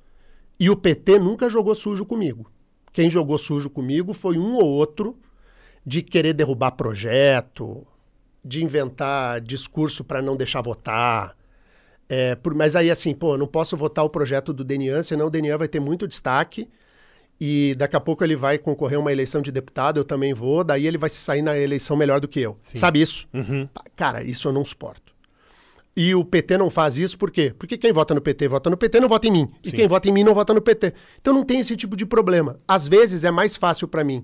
[SPEAKER 2] E o PT nunca jogou sujo comigo. Quem jogou sujo comigo foi um ou outro de querer derrubar projeto, de inventar discurso para não deixar votar. É, por, mas aí, assim, pô, não posso votar o projeto do Denian, senão o Denian vai ter muito destaque. E daqui a pouco ele vai concorrer a uma eleição de deputado, eu também vou, daí ele vai se sair na eleição melhor do que eu. Sim. Sabe isso?
[SPEAKER 1] Uhum.
[SPEAKER 2] Cara, isso eu não suporto. E o PT não faz isso por quê? Porque quem vota no PT vota no PT não vota em mim. E Sim. quem vota em mim não vota no PT. Então não tem esse tipo de problema. Às vezes é mais fácil para mim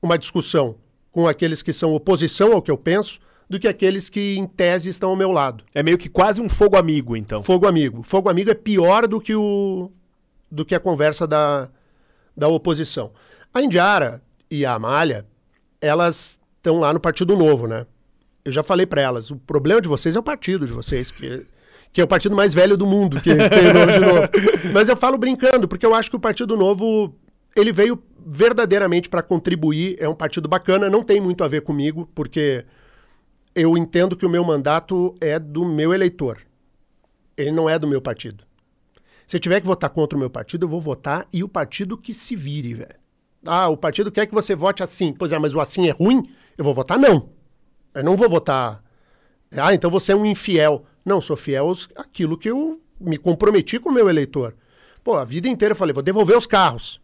[SPEAKER 2] uma discussão com aqueles que são oposição ao que eu penso do que aqueles que, em tese, estão ao meu lado.
[SPEAKER 1] É meio que quase um fogo amigo, então.
[SPEAKER 2] Fogo amigo. Fogo amigo é pior do que, o, do que a conversa da, da oposição. A Indiara e a Amália, elas estão lá no Partido Novo, né? Eu já falei para elas, o problema de vocês é o partido de vocês, que, que é o partido mais velho do mundo, que tem nome de novo. Mas eu falo brincando, porque eu acho que o Partido Novo, ele veio verdadeiramente para contribuir, é um partido bacana, não tem muito a ver comigo, porque eu entendo que o meu mandato é do meu eleitor. Ele não é do meu partido. Se eu tiver que votar contra o meu partido, eu vou votar e o partido que se vire, velho. Ah, o partido quer que você vote assim. Pois é, mas o assim é ruim? Eu vou votar não. Eu não vou votar. Ah, então você é um infiel. Não, sou fiel àquilo que eu me comprometi com o meu eleitor. Pô, a vida inteira eu falei, vou devolver os carros.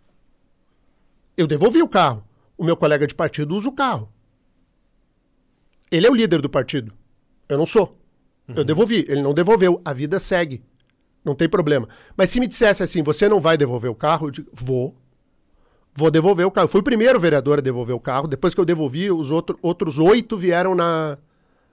[SPEAKER 2] Eu devolvi o carro. O meu colega de partido usa o carro. Ele é o líder do partido. Eu não sou. Uhum. Eu devolvi. Ele não devolveu. A vida segue. Não tem problema. Mas se me dissesse assim, você não vai devolver o carro, eu digo, vou vou devolver o carro. Eu fui o primeiro vereador a devolver o carro. Depois que eu devolvi, os outro, outros oito vieram na,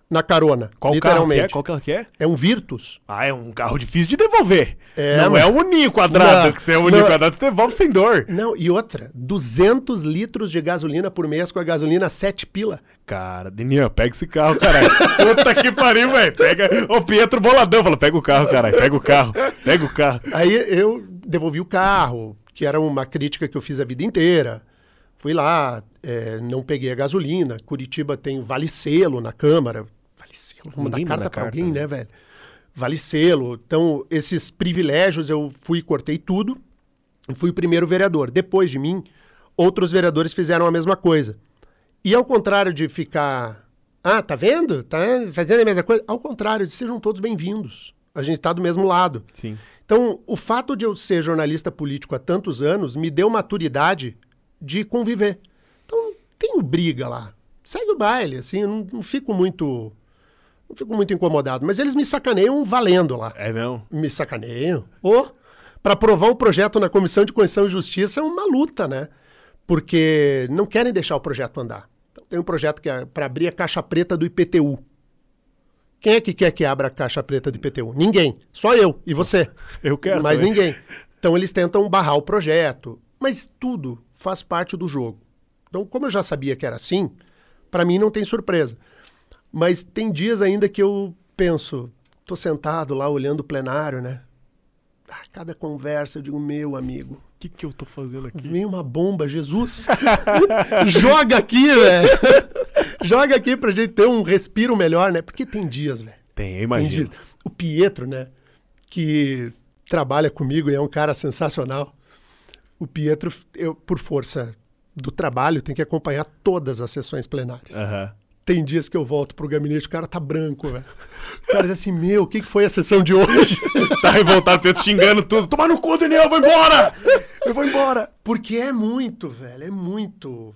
[SPEAKER 2] na carona.
[SPEAKER 1] Qual literalmente. carro que é? Qual carro que é?
[SPEAKER 2] É um Virtus.
[SPEAKER 1] Ah, é um carro difícil de devolver. É, não mas... é um uninho quadrado, não, que você é um uninho quadrado, você devolve sem dor.
[SPEAKER 2] Não, e outra, 200 litros de gasolina por mês com a gasolina 7 pila.
[SPEAKER 1] Cara, Dinian, pega esse carro, caralho. Puta que pariu, velho. Pega. Ô, Pietro Boladão, falou, pega o carro, caralho. Pega o carro. Pega o carro.
[SPEAKER 2] Aí eu devolvi o carro, que era uma crítica que eu fiz a vida inteira. Fui lá, é, não peguei a gasolina. Curitiba tem vale selo na Câmara. Vale selo, vamos dar carta para alguém, né, né, velho? Vale selo. Então, esses privilégios eu fui cortei tudo. E fui o primeiro vereador. Depois de mim, outros vereadores fizeram a mesma coisa. E ao contrário de ficar. Ah, tá vendo? Tá fazendo a mesma coisa. Ao contrário, sejam todos bem-vindos. A gente está do mesmo lado.
[SPEAKER 1] Sim.
[SPEAKER 2] Então, o fato de eu ser jornalista político há tantos anos me deu maturidade de conviver. Então, tenho briga lá. Segue o baile, assim, eu não, não fico muito. Não fico muito incomodado. Mas eles me sacaneiam valendo lá.
[SPEAKER 1] É mesmo?
[SPEAKER 2] Me sacaneiam. Ou, para aprovar um projeto na Comissão de Constituição e Justiça é uma luta, né? Porque não querem deixar o projeto andar. Então, tem um projeto que é para abrir a caixa preta do IPTU. Quem é que quer que abra a caixa preta do IPTU? Ninguém. Só eu e você.
[SPEAKER 1] Eu quero.
[SPEAKER 2] Também. ninguém. Então eles tentam barrar o projeto. Mas tudo faz parte do jogo. Então, como eu já sabia que era assim, para mim não tem surpresa. Mas tem dias ainda que eu penso, tô sentado lá olhando o plenário, né? Ah, cada conversa eu digo, meu amigo.
[SPEAKER 1] O que, que eu tô fazendo aqui?
[SPEAKER 2] Vem uma bomba, Jesus. Joga aqui, velho. Joga aqui pra gente ter um respiro melhor, né? Porque tem dias, velho.
[SPEAKER 1] Tem, eu
[SPEAKER 2] Tem
[SPEAKER 1] imagino.
[SPEAKER 2] dias. O Pietro, né? Que trabalha comigo e é um cara sensacional. O Pietro, eu, por força do trabalho, tem que acompanhar todas as sessões plenárias.
[SPEAKER 1] Aham.
[SPEAKER 2] Tem dias que eu volto pro gabinete, o cara tá branco, velho. O cara diz assim, meu, o que, que foi a sessão de hoje?
[SPEAKER 1] Tá revoltado, Pedro xingando tudo. Toma no cu, Daniel, eu vou embora! Eu vou embora!
[SPEAKER 2] Porque é muito, velho, é muito.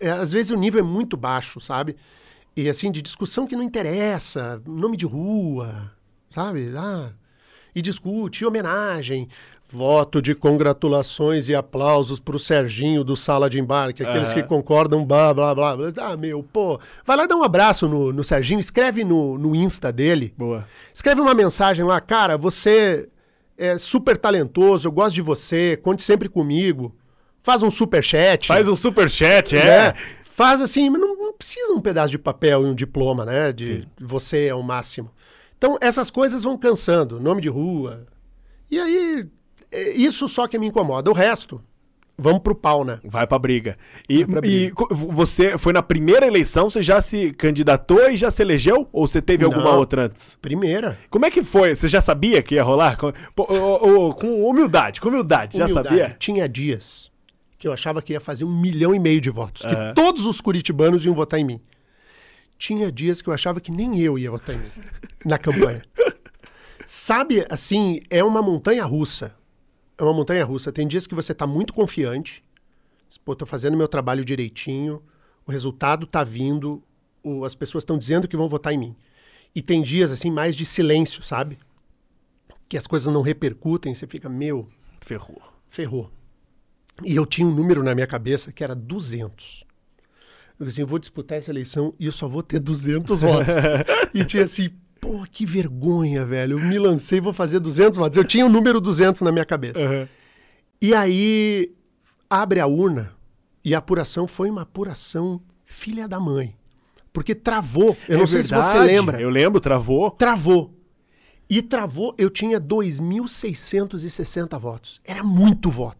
[SPEAKER 2] É, às vezes o nível é muito baixo, sabe? E assim, de discussão que não interessa, nome de rua, sabe? Ah, e discute, e homenagem. Voto de congratulações e aplausos pro Serginho do Sala de Embarque, aqueles
[SPEAKER 1] Aham.
[SPEAKER 2] que concordam, blá, blá, blá. blá. Ah, meu, pô. Vai lá dar um abraço no, no Serginho, escreve no, no Insta dele.
[SPEAKER 1] Boa.
[SPEAKER 2] Escreve uma mensagem lá, cara, você é super talentoso, eu gosto de você, conte sempre comigo. Faz um super chat.
[SPEAKER 1] Faz um superchat, é.
[SPEAKER 2] né? Faz assim, mas não, não precisa um pedaço de papel e um diploma, né? De
[SPEAKER 1] Sim.
[SPEAKER 2] você é o máximo. Então, essas coisas vão cansando, nome de rua. E aí, é isso só que me incomoda. O resto, vamos pro pau, né?
[SPEAKER 1] Vai pra briga. E,
[SPEAKER 2] pra
[SPEAKER 1] e
[SPEAKER 2] briga.
[SPEAKER 1] co- você foi na primeira eleição, você já se candidatou e já se elegeu? Ou você teve alguma
[SPEAKER 2] Não.
[SPEAKER 1] outra antes?
[SPEAKER 2] Primeira.
[SPEAKER 1] Como é que foi? Você já sabia que ia rolar? Com, com humildade, com humildade, já
[SPEAKER 2] Humildade.
[SPEAKER 1] sabia?
[SPEAKER 2] Tinha dias que eu achava que ia fazer um milhão e meio de votos, que
[SPEAKER 1] Aham.
[SPEAKER 2] todos os curitibanos iam votar em mim. Tinha dias que eu achava que nem eu ia votar em mim na campanha. Sabe, assim, é uma montanha russa. É uma montanha russa. Tem dias que você tá muito confiante. Pô, tô fazendo meu trabalho direitinho, o resultado tá vindo, o- as pessoas estão dizendo que vão votar em mim. E tem dias, assim, mais de silêncio, sabe? Que as coisas não repercutem, você fica, meu,
[SPEAKER 1] Ferrou.
[SPEAKER 2] ferrou. E eu tinha um número na minha cabeça que era 200. Eu disse assim, eu vou disputar essa eleição e eu só vou ter 200 votos. e tinha assim, pô, que vergonha, velho. Eu me lancei e vou fazer 200 votos. Eu tinha o número 200 na minha cabeça.
[SPEAKER 1] Aham.
[SPEAKER 2] E aí abre a urna e a apuração foi uma apuração filha da mãe. Porque travou. Eu não
[SPEAKER 1] É
[SPEAKER 2] sei se você lembra.
[SPEAKER 1] Eu lembro, travou.
[SPEAKER 2] Travou. E travou, eu tinha 2.660 votos. Era muito voto.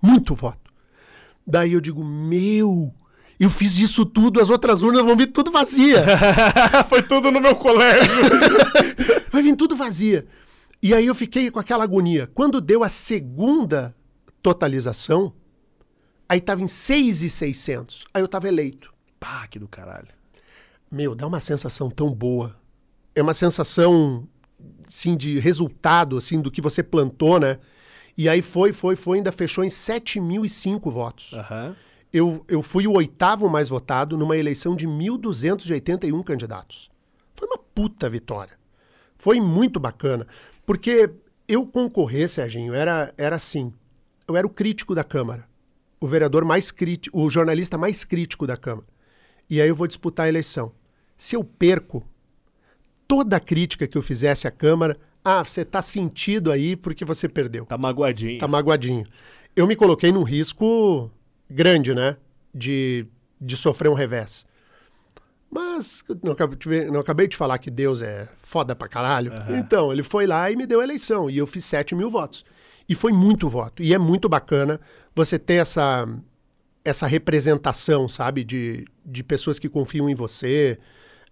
[SPEAKER 2] Muito voto. Daí eu digo, meu, eu fiz isso tudo, as outras urnas vão vir tudo vazia.
[SPEAKER 1] Foi tudo no meu colégio.
[SPEAKER 2] Vai vir tudo vazia. E aí eu fiquei com aquela agonia. Quando deu a segunda totalização, aí tava em 6,600. Aí eu tava eleito.
[SPEAKER 1] Pá, que do caralho.
[SPEAKER 2] Meu, dá uma sensação tão boa. É uma sensação, sim, de resultado, assim, do que você plantou, né? E aí foi, foi, foi, ainda fechou em 7.005 votos.
[SPEAKER 1] Aham.
[SPEAKER 2] Eu, eu fui o oitavo mais votado numa eleição de 1.281 candidatos. Foi uma puta vitória. Foi muito bacana. Porque eu concorrer, Serginho, era, era assim. Eu era o crítico da Câmara. O vereador mais crítico, o jornalista mais crítico da Câmara. E aí eu vou disputar a eleição. Se eu perco, toda a crítica que eu fizesse à Câmara, ah, você tá sentido aí porque você perdeu.
[SPEAKER 1] Tá magoadinho.
[SPEAKER 2] Tá magoadinho. Eu me coloquei num risco grande, né? De, de sofrer um revés. Mas eu não acabei, não acabei de falar que Deus é foda pra caralho. Então, ele foi lá e me deu a eleição. E eu fiz 7 mil votos. E foi muito voto. E é muito bacana você ter essa, essa representação, sabe? De, de pessoas que confiam em você.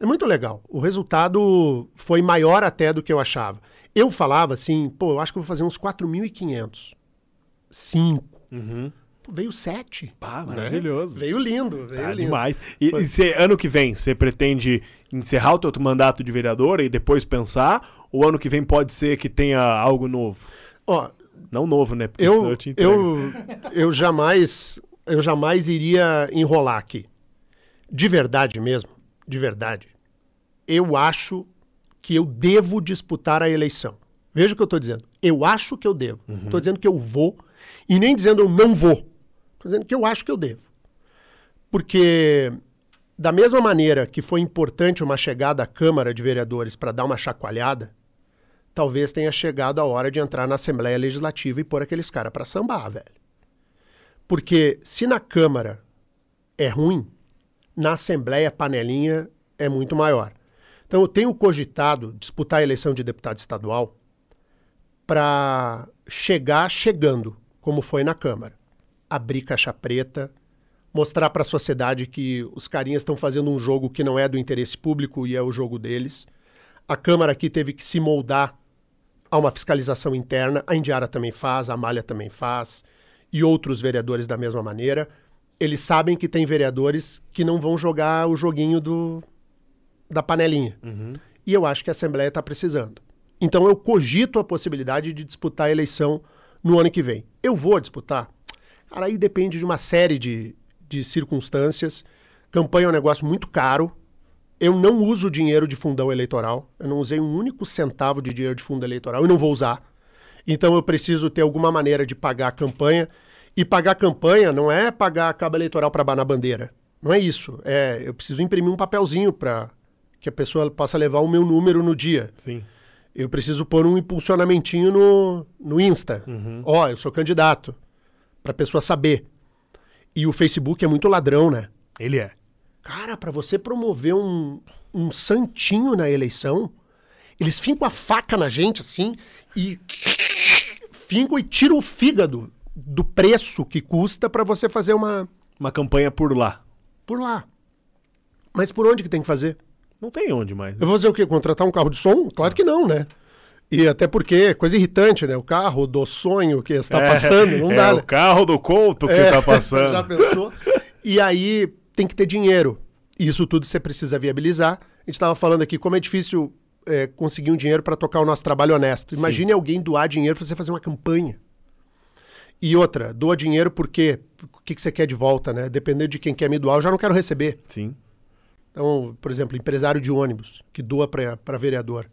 [SPEAKER 2] É muito legal. O resultado foi maior até do que eu achava. Eu falava assim, pô, eu acho que eu vou fazer uns 4.500. 5.
[SPEAKER 1] Uhum.
[SPEAKER 2] Veio 7.
[SPEAKER 1] Pá, maravilhoso.
[SPEAKER 2] Veio lindo, veio
[SPEAKER 1] Tá
[SPEAKER 2] lindo.
[SPEAKER 1] demais. E, e cê, ano que vem, você pretende encerrar o teu mandato de vereador e depois pensar? Ou ano que vem pode ser que tenha algo novo?
[SPEAKER 2] Ó,
[SPEAKER 1] Não novo, né? Porque senão
[SPEAKER 2] eu,
[SPEAKER 1] te entrego.
[SPEAKER 2] eu, eu jamais eu jamais iria enrolar aqui. De verdade mesmo, de verdade. Eu acho que eu devo disputar a eleição. Veja o que eu estou dizendo. Eu acho que eu devo. Estou dizendo que eu vou e nem dizendo eu não vou. Estou dizendo que eu acho que eu devo. Porque da mesma maneira que foi importante uma chegada à Câmara de Vereadores para dar uma chacoalhada, talvez tenha chegado a hora de entrar na Assembleia Legislativa e pôr aqueles caras para sambar, velho. Porque se na Câmara é ruim, na Assembleia panelinha é muito maior. Então eu tenho cogitado disputar a eleição de deputado estadual para chegar chegando, como foi na Câmara. Abrir caixa preta, mostrar para a sociedade que os carinhas estão fazendo um jogo que não é do interesse público e é o jogo deles. A Câmara aqui teve que se moldar a uma fiscalização interna. A Indiara também faz, a Amália também faz, e outros vereadores da mesma maneira. Eles sabem que tem vereadores que não vão jogar o joguinho do, da panelinha.
[SPEAKER 1] Uhum.
[SPEAKER 2] E eu acho que a Assembleia está precisando. Então eu cogito a possibilidade de disputar a eleição no ano que vem. Eu vou disputar? Cara, aí depende de uma série de, de circunstâncias. Campanha é um negócio muito caro. Eu não uso dinheiro de fundão eleitoral. Eu não usei um único centavo de dinheiro de fundo eleitoral e não vou usar. Então eu preciso ter alguma maneira de pagar a campanha. E pagar a campanha não é pagar a cabo eleitoral para na bandeira. Não é isso. É, eu preciso imprimir um papelzinho para que a pessoa possa levar o meu número no dia.
[SPEAKER 1] Sim.
[SPEAKER 2] Eu preciso pôr um impulsionamentinho no, no Insta. Ó, eu sou candidato. Pra pessoa saber. E o Facebook é muito ladrão, né?
[SPEAKER 1] Ele é.
[SPEAKER 2] Cara, pra você promover um, um santinho na eleição, eles fincam a faca na gente assim e fincam e tiram o fígado do preço que custa pra você fazer uma
[SPEAKER 1] Uma campanha por lá.
[SPEAKER 2] por lá. Mas por onde que tem que fazer?
[SPEAKER 1] Não tem onde mais. né?
[SPEAKER 2] Eu vou fazer o quê? Contratar um carro de som? Claro que não, né? E até porque é coisa irritante, né? O carro do sonho que está
[SPEAKER 1] É,
[SPEAKER 2] passando, não
[SPEAKER 1] é
[SPEAKER 2] dá,
[SPEAKER 1] o
[SPEAKER 2] né?
[SPEAKER 1] carro do Couto que
[SPEAKER 2] É,
[SPEAKER 1] tá passando.
[SPEAKER 2] Já pensou? E aí tem que ter dinheiro. E isso tudo você precisa viabilizar. A gente estava falando aqui como é difícil é, conseguir um dinheiro para tocar o nosso trabalho honesto. Imagine alguém doar dinheiro para você fazer uma campanha. E outra, doa dinheiro porque o que, que você quer de volta, né? Dependendo de quem quer me doar, eu já não quero receber.
[SPEAKER 1] Sim.
[SPEAKER 2] Então, por exemplo, empresário de ônibus que doa para vereador.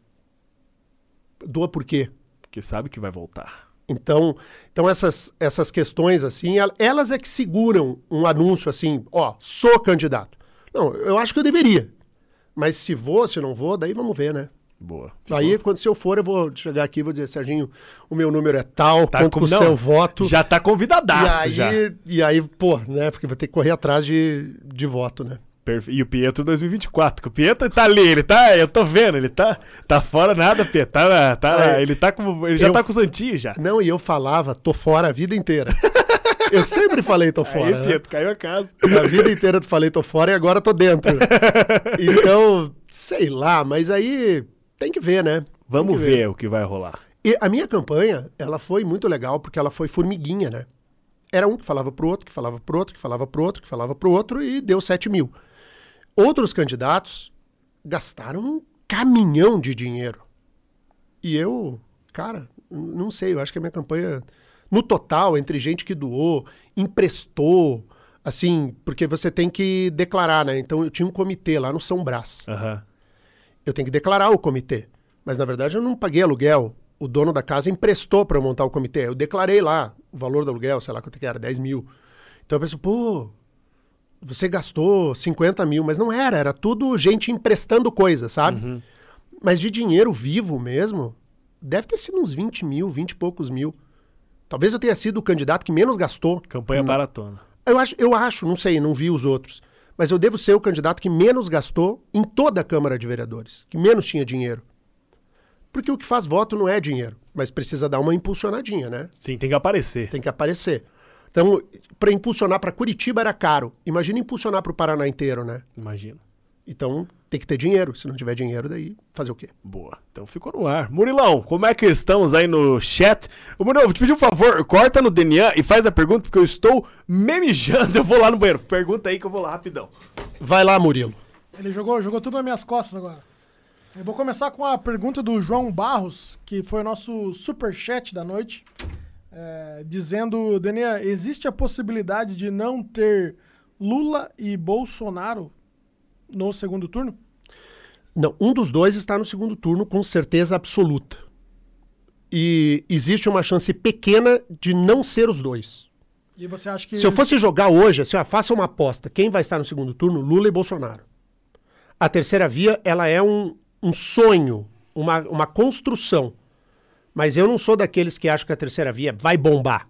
[SPEAKER 2] Doa por quê?
[SPEAKER 1] Porque sabe que vai voltar.
[SPEAKER 2] Então, então essas, essas questões assim, el- elas é que seguram um anúncio assim, ó, sou candidato. Não, eu acho que eu deveria. Mas se vou, se não vou, daí vamos ver, né?
[SPEAKER 1] Boa.
[SPEAKER 2] Aí, quando se eu for, eu vou chegar aqui e vou dizer, Serginho, o meu número é tal,
[SPEAKER 1] Tá com-
[SPEAKER 2] o seu voto.
[SPEAKER 1] Já tá
[SPEAKER 2] e
[SPEAKER 1] convidadaço
[SPEAKER 2] aí,
[SPEAKER 1] já.
[SPEAKER 2] e aí, pô, né? Porque vai ter que correr atrás de, de voto, né?
[SPEAKER 1] E o Pietro 2024, que o Pietro tá ali, ele tá, eu tô vendo, ele tá, tá fora nada, Pietro, tá, tá,
[SPEAKER 2] É.
[SPEAKER 1] ele tá com, ele já
[SPEAKER 2] Eu-
[SPEAKER 1] tá com o Santinho já.
[SPEAKER 2] Não, e eu falava, tô fora a vida inteira. eu sempre falei tô fora.
[SPEAKER 1] Aí,
[SPEAKER 2] né?
[SPEAKER 1] Pietro, caiu a casa.
[SPEAKER 2] A vida inteira eu falei tô fora e agora tô dentro. Então, sei lá, mas aí tem que ver, né?
[SPEAKER 1] Vamos
[SPEAKER 2] que
[SPEAKER 1] ver o que vai rolar.
[SPEAKER 2] E a minha campanha, ela foi muito legal porque ela foi formiguinha, né? Era um que falava pro outro, que falava pro outro, que falava pro outro, que falava pro outro e deu 7 mil. Outros candidatos gastaram um caminhão de dinheiro. E eu, cara, não sei, eu acho que a minha campanha, no total, entre gente que doou, emprestou, assim, porque você tem que declarar, né? Então eu tinha um comitê lá no São Brás
[SPEAKER 1] Aham.
[SPEAKER 2] Eu tenho que declarar o comitê. Mas na verdade eu não paguei aluguel. O dono da casa emprestou para eu montar o comitê. Eu declarei lá o valor do aluguel, sei lá quanto que era, 10 mil. Então eu penso, pô, você gastou 50 mil, mas não era, era tudo gente emprestando coisa, sabe? Mas de dinheiro vivo mesmo, deve ter sido uns 20 mil, 20 e poucos mil. Talvez eu tenha sido o candidato que menos gastou.
[SPEAKER 1] Campanha baratona.
[SPEAKER 2] Eu acho, eu acho, não sei, não vi os outros. Mas eu devo ser o candidato que menos gastou em toda a Câmara de Vereadores, que menos tinha dinheiro. Porque o que faz voto não é dinheiro, mas precisa dar uma impulsionadinha, né?
[SPEAKER 1] Sim, tem que aparecer.
[SPEAKER 2] Tem que aparecer. Então, para impulsionar para Curitiba era caro. Imagina impulsionar para o Paraná inteiro, né?
[SPEAKER 1] Imagina.
[SPEAKER 2] Então, tem que ter dinheiro. Se não tiver dinheiro, daí fazer o quê?
[SPEAKER 1] Boa. Então ficou no ar. Murilão, como é que estamos aí no chat? Ô, Murilão, vou te pedir um favor, corta no DNA e faz a pergunta, porque eu estou memijando. Eu vou lá no banheiro. Pergunta aí que eu vou lá rapidão.
[SPEAKER 2] Vai lá, Murilo.
[SPEAKER 3] Ele jogou, jogou tudo nas minhas costas agora. Eu vou começar com a pergunta do João Barros, que foi o nosso superchat da noite, é, dizendo, Daniel, existe a possibilidade de não ter Lula e Bolsonaro no segundo turno?
[SPEAKER 2] Não, um dos dois está no segundo turno com certeza absoluta. E existe uma chance pequena de não ser os dois.
[SPEAKER 3] E você acha que...
[SPEAKER 2] Se eu fosse jogar hoje, assim, ó, faça uma aposta. Quem vai estar no segundo turno? Lula e Bolsonaro. A terceira via, ela é um, um sonho, uma, uma construção. Mas eu não sou daqueles que acham que a terceira via vai bombar.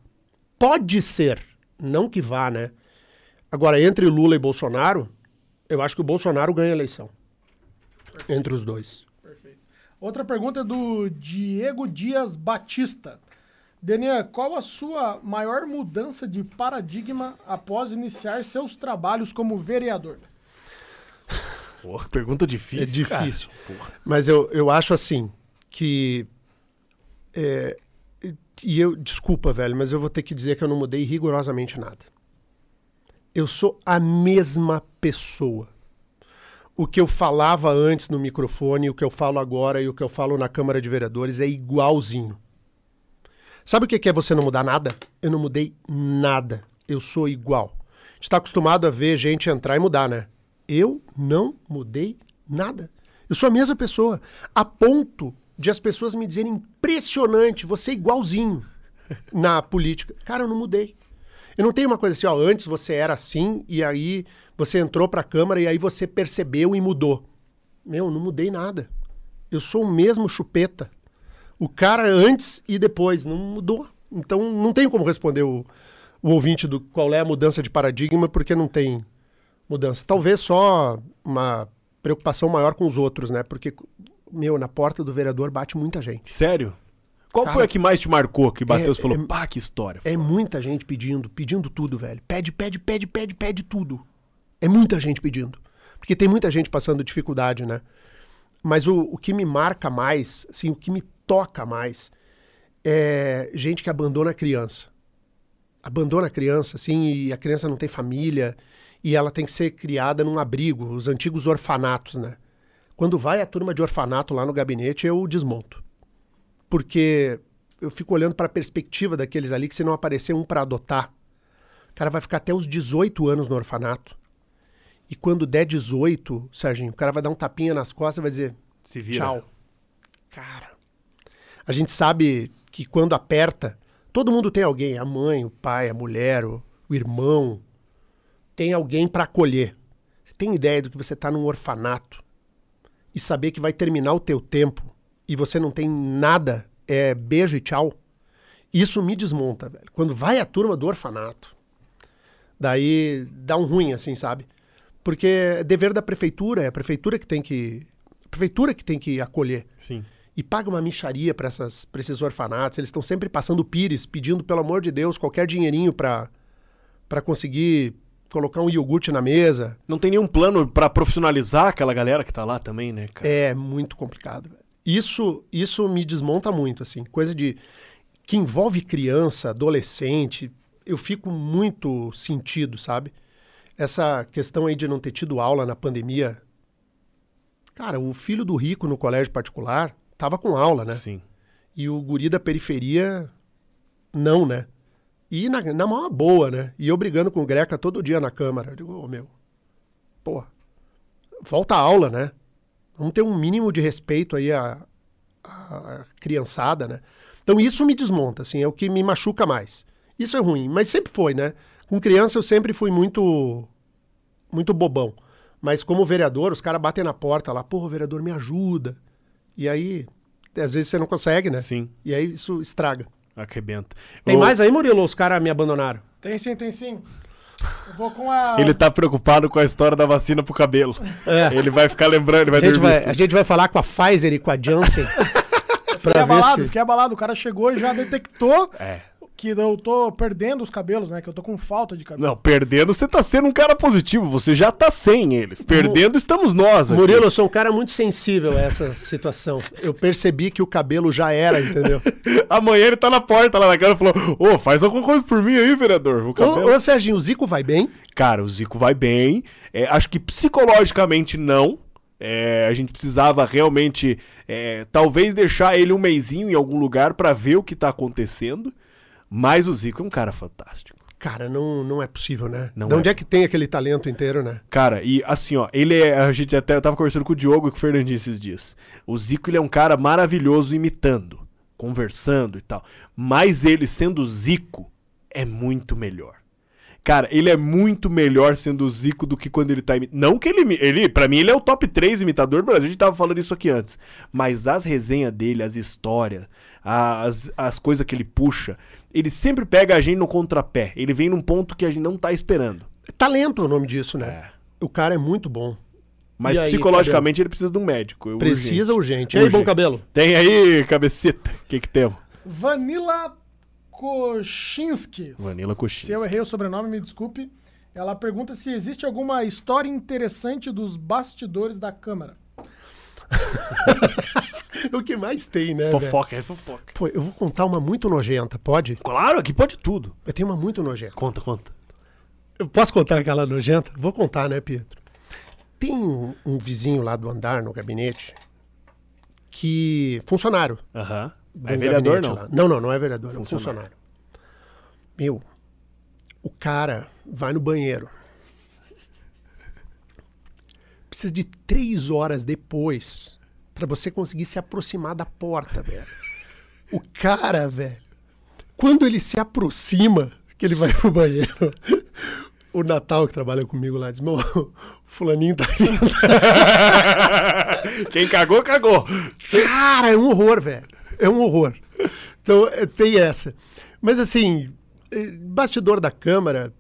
[SPEAKER 2] Pode ser, não que vá, né? Agora, entre Lula e Bolsonaro, eu acho que o Bolsonaro ganha a eleição. Entre os dois.
[SPEAKER 3] Outra pergunta é do Diego Dias Batista. Denian, qual a sua maior mudança de paradigma após iniciar seus trabalhos como vereador?
[SPEAKER 1] Porra, pergunta
[SPEAKER 2] É
[SPEAKER 1] difícil. cara.
[SPEAKER 2] difícil. Mas eu, eu acho assim que. é, e eu, desculpa, velho, mas eu vou ter que dizer que eu não mudei rigorosamente nada. Eu sou a mesma pessoa. O que eu falava antes no microfone, o que eu falo agora e o que eu falo na Câmara de Vereadores é igualzinho. Sabe o que é você não mudar nada? Eu não mudei nada. Eu sou igual. Está acostumado a ver gente entrar e mudar, né? Eu não mudei nada. Eu sou a mesma pessoa. A ponto de as pessoas me dizerem impressionante, você é igualzinho na política. Cara, eu não mudei. Eu não tenho uma coisa assim, ó, antes você era assim e aí você entrou pra Câmara e aí você percebeu e mudou. Meu, eu não mudei nada. Eu sou o mesmo chupeta. O cara antes e depois não mudou. Então não tenho como responder o, o ouvinte do qual é a mudança de paradigma, porque não tem mudança. Talvez só uma preocupação maior com os outros, né? Porque, meu, na porta do vereador bate muita gente.
[SPEAKER 1] Sério? Qual
[SPEAKER 2] Cara,
[SPEAKER 1] foi a que mais te marcou? Que bateu e
[SPEAKER 2] é-
[SPEAKER 1] falou,
[SPEAKER 2] é-
[SPEAKER 1] pá, que história.
[SPEAKER 2] É muita gente pedindo, pedindo tudo, velho. Pede, pede, pede, pede, pede tudo. É muita gente pedindo. Porque tem muita gente passando dificuldade, né? Mas o, o que me marca mais, assim, o que me toca mais é gente que abandona a criança. Abandona a criança, assim, e a criança não tem família e ela tem que ser criada num abrigo, os antigos orfanatos, né? Quando vai a turma de orfanato lá no gabinete, eu desmonto. Porque eu fico olhando para a perspectiva daqueles ali que se não aparecer um para adotar, o cara vai ficar até os 18 anos no orfanato. E quando der 18, Serginho, o cara vai dar um tapinha nas costas e vai dizer
[SPEAKER 1] Se vira.
[SPEAKER 2] tchau. Cara, a gente sabe que quando aperta, todo mundo tem alguém, a mãe, o pai, a mulher, o, o irmão, tem alguém para acolher. Você tem ideia do que você tá num orfanato e saber que vai terminar o teu tempo e você não tem nada, é beijo e tchau. Isso me desmonta, velho. Quando vai a turma do orfanato, daí dá um ruim assim, sabe? Porque é dever da prefeitura, é a prefeitura que tem que prefeitura que tem que acolher
[SPEAKER 1] Sim.
[SPEAKER 2] e paga uma micharia para esses orfanatos. Eles estão sempre passando pires, pedindo, pelo amor de Deus, qualquer dinheirinho para para conseguir colocar um iogurte na mesa.
[SPEAKER 1] Não tem nenhum plano pra profissionalizar aquela galera que tá lá também, né, cara?
[SPEAKER 2] É muito complicado. Isso, isso me desmonta muito, assim. Coisa de. que envolve criança, adolescente. Eu fico muito sentido, sabe? Essa questão aí de não ter tido aula na pandemia. Cara, o filho do rico no colégio particular tava com aula, né?
[SPEAKER 1] Sim.
[SPEAKER 2] E o guri da periferia, não, né? E na, na maior boa, né? E eu brigando com o Greca todo dia na Câmara. Eu digo, ô meu, porra, volta a aula, né? Vamos ter um mínimo de respeito aí à, à criançada, né? Então isso me desmonta, assim, é o que me machuca mais. Isso é ruim, mas sempre foi, né? Com criança eu sempre fui muito, muito bobão. Mas como vereador, os caras batem na porta lá, porra, vereador, me ajuda. E aí, às vezes você não consegue, né?
[SPEAKER 1] Sim.
[SPEAKER 2] E aí isso estraga.
[SPEAKER 1] Arrebenta.
[SPEAKER 2] Tem
[SPEAKER 1] Ô,
[SPEAKER 2] mais aí, Murilo? Os caras me abandonaram.
[SPEAKER 3] Tem sim, tem sim. Eu vou com a.
[SPEAKER 1] Ele tá preocupado com a história da vacina pro cabelo.
[SPEAKER 2] É.
[SPEAKER 1] Ele vai ficar lembrando, ele vai
[SPEAKER 2] A gente
[SPEAKER 1] dormir
[SPEAKER 2] vai,
[SPEAKER 1] assim.
[SPEAKER 2] a gente vai falar com a Pfizer e com a Janssen
[SPEAKER 3] Fiquei abalado,
[SPEAKER 2] se...
[SPEAKER 3] fiquei abalado. O cara chegou e já detectou
[SPEAKER 1] É.
[SPEAKER 3] que eu tô perdendo os cabelos, né? Que eu tô com falta de cabelo.
[SPEAKER 1] Não, perdendo você tá sendo um cara positivo, você já tá sem eles. Perdendo estamos nós aqui.
[SPEAKER 2] Murilo, eu sou um cara muito sensível a essa situação. Eu percebi que o cabelo já era, entendeu?
[SPEAKER 1] Amanhã ele tá na porta lá na cara e falou: Ô, faz alguma coisa por mim aí, vereador. O cabelo.
[SPEAKER 2] ô, ô, Serginho, o Zico vai bem?
[SPEAKER 1] Cara, o Zico vai bem. É, acho que psicologicamente não. É, a gente precisava realmente, é, talvez deixar ele um meizinho em algum lugar pra ver o que tá acontecendo. Mas o Zico é um cara fantástico.
[SPEAKER 2] Cara, não, não é possível, né?
[SPEAKER 1] Não
[SPEAKER 2] de onde
[SPEAKER 1] é.
[SPEAKER 2] é. que tem aquele talento inteiro, né?
[SPEAKER 1] Cara, e assim, ó, ele é. A gente até eu tava conversando com o Diogo e com o Fernandinho esses dias. O Zico, ele é um cara maravilhoso imitando, conversando e tal. Mas ele sendo Zico é muito melhor. Cara, ele é muito melhor sendo Zico do que quando ele tá imitando. Não que ele. ele Pra mim, ele é o top 3 imitador do Brasil. A gente tava falando isso aqui antes. Mas as resenhas dele, as histórias, as, as coisas que ele puxa, ele sempre pega a gente no contrapé. Ele vem num ponto que a gente não tá esperando.
[SPEAKER 2] Talento é o nome disso, né?
[SPEAKER 1] É.
[SPEAKER 2] O cara é muito bom.
[SPEAKER 1] Mas
[SPEAKER 2] E aí,
[SPEAKER 1] psicologicamente ele precisa de um médico. urgente.
[SPEAKER 2] Precisa urgente. E aí, bom
[SPEAKER 1] Urgente.
[SPEAKER 2] cabelo?
[SPEAKER 1] Tem aí, cabecita. O que que temos?
[SPEAKER 3] Vanilla Kochinski.
[SPEAKER 1] Vanilla
[SPEAKER 3] Se eu errei o sobrenome, me desculpe. Ela pergunta se existe alguma história interessante dos bastidores da Câmara.
[SPEAKER 2] É o que mais tem, né?
[SPEAKER 1] Fofoca, é fofoca.
[SPEAKER 2] Pô, eu vou contar uma muito nojenta, pode?
[SPEAKER 1] Claro, aqui pode tudo.
[SPEAKER 2] Eu tenho uma muito nojenta.
[SPEAKER 1] Conta, conta.
[SPEAKER 2] Eu posso contar aquela nojenta? Vou contar, né, Pietro? Tem um, um vizinho lá do andar, no gabinete, que... Funcionário.
[SPEAKER 1] Aham.
[SPEAKER 2] do
[SPEAKER 1] É vereador, não?
[SPEAKER 2] lá. Não, não, não é vereador, é um
[SPEAKER 1] Funcionário.
[SPEAKER 2] funcionário. Meu, o cara vai no banheiro. Precisa de três horas depois pra você conseguir se aproximar da porta, velho. O cara, velho, quando ele se aproxima, que ele vai pro banheiro, o Natal que trabalha comigo lá diz: Meu, o fulaninho tá vindo.
[SPEAKER 1] Quem cagou, cagou.
[SPEAKER 2] Cara, é um horror, velho. É um horror. Então, é, tem essa. Mas, assim, eh, bastidor da Câmara,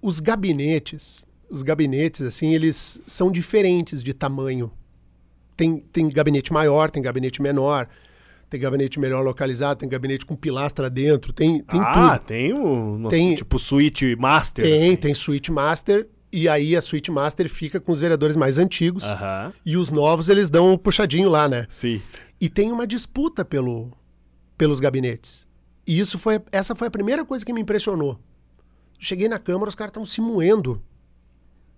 [SPEAKER 2] os gabinetes, os gabinetes, assim, eles são diferentes de tamanho. Tem, tem gabinete maior, tem gabinete menor, tem gabinete melhor localizado, tem gabinete com pilastra dentro, tem, tem
[SPEAKER 1] ah,
[SPEAKER 2] tudo.
[SPEAKER 1] tem o nosso,
[SPEAKER 2] Tem-
[SPEAKER 1] tipo suíte master.
[SPEAKER 2] Tem,
[SPEAKER 1] assim.
[SPEAKER 2] tem suíte master, e aí a suíte master fica com os vereadores mais antigos, e os novos eles dão um puxadinho lá, né?
[SPEAKER 1] Sim.
[SPEAKER 2] e tem uma disputa pelo, pelos gabinetes. E isso foi, essa foi a primeira coisa que me impressionou. Cheguei na Câmara, os caras estavam se moendo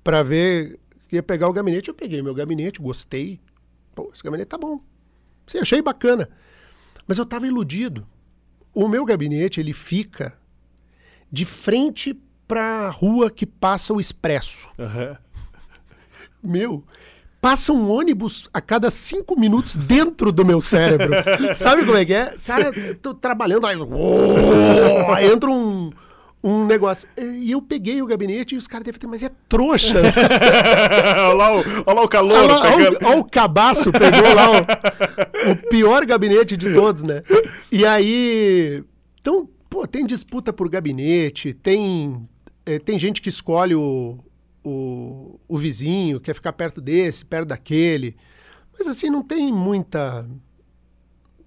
[SPEAKER 2] para ver que ia pegar o gabinete. Eu peguei meu gabinete, gostei. Pô, esse gabinete tá bom. Sim, achei bacana. Mas eu tava iludido. O meu gabinete, ele fica de frente pra rua que passa o expresso.
[SPEAKER 1] Aham.
[SPEAKER 2] Meu, passa um ônibus a cada cinco minutos dentro do meu cérebro. Sabe como é que é? Cara, eu tô trabalhando, aí, aí entra um, um negócio. E eu peguei o gabinete e os caras devem ter, mas é trouxa. né?
[SPEAKER 1] olha, lá o, olha lá o calor
[SPEAKER 2] Olha lá, olha o- olha o cabaço, pegou lá o, o pior gabinete de todos, né? E aí. Então, pô, tem disputa por gabinete, tem, eh, tem gente que escolhe o, o, o vizinho, quer ficar perto desse, perto daquele. Mas assim, não tem muita.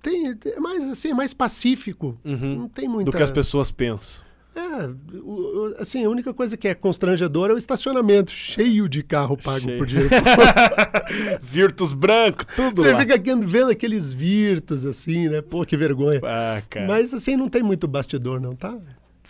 [SPEAKER 2] Tem, é mais assim, é mais pacífico. Não tem muita.
[SPEAKER 1] Do que as pessoas pensam.
[SPEAKER 2] É, o- assim, a única coisa que é constrangedora é o estacionamento, cheio de carro pago
[SPEAKER 1] Cheio.
[SPEAKER 2] por dinheiro.
[SPEAKER 1] Virtus branco, tudo
[SPEAKER 2] Você
[SPEAKER 1] lá.
[SPEAKER 2] fica aqui vendo aqueles virtos, assim, né? Pô, que vergonha.
[SPEAKER 1] Ah.
[SPEAKER 2] Mas, assim, não tem muito bastidor, não, tá?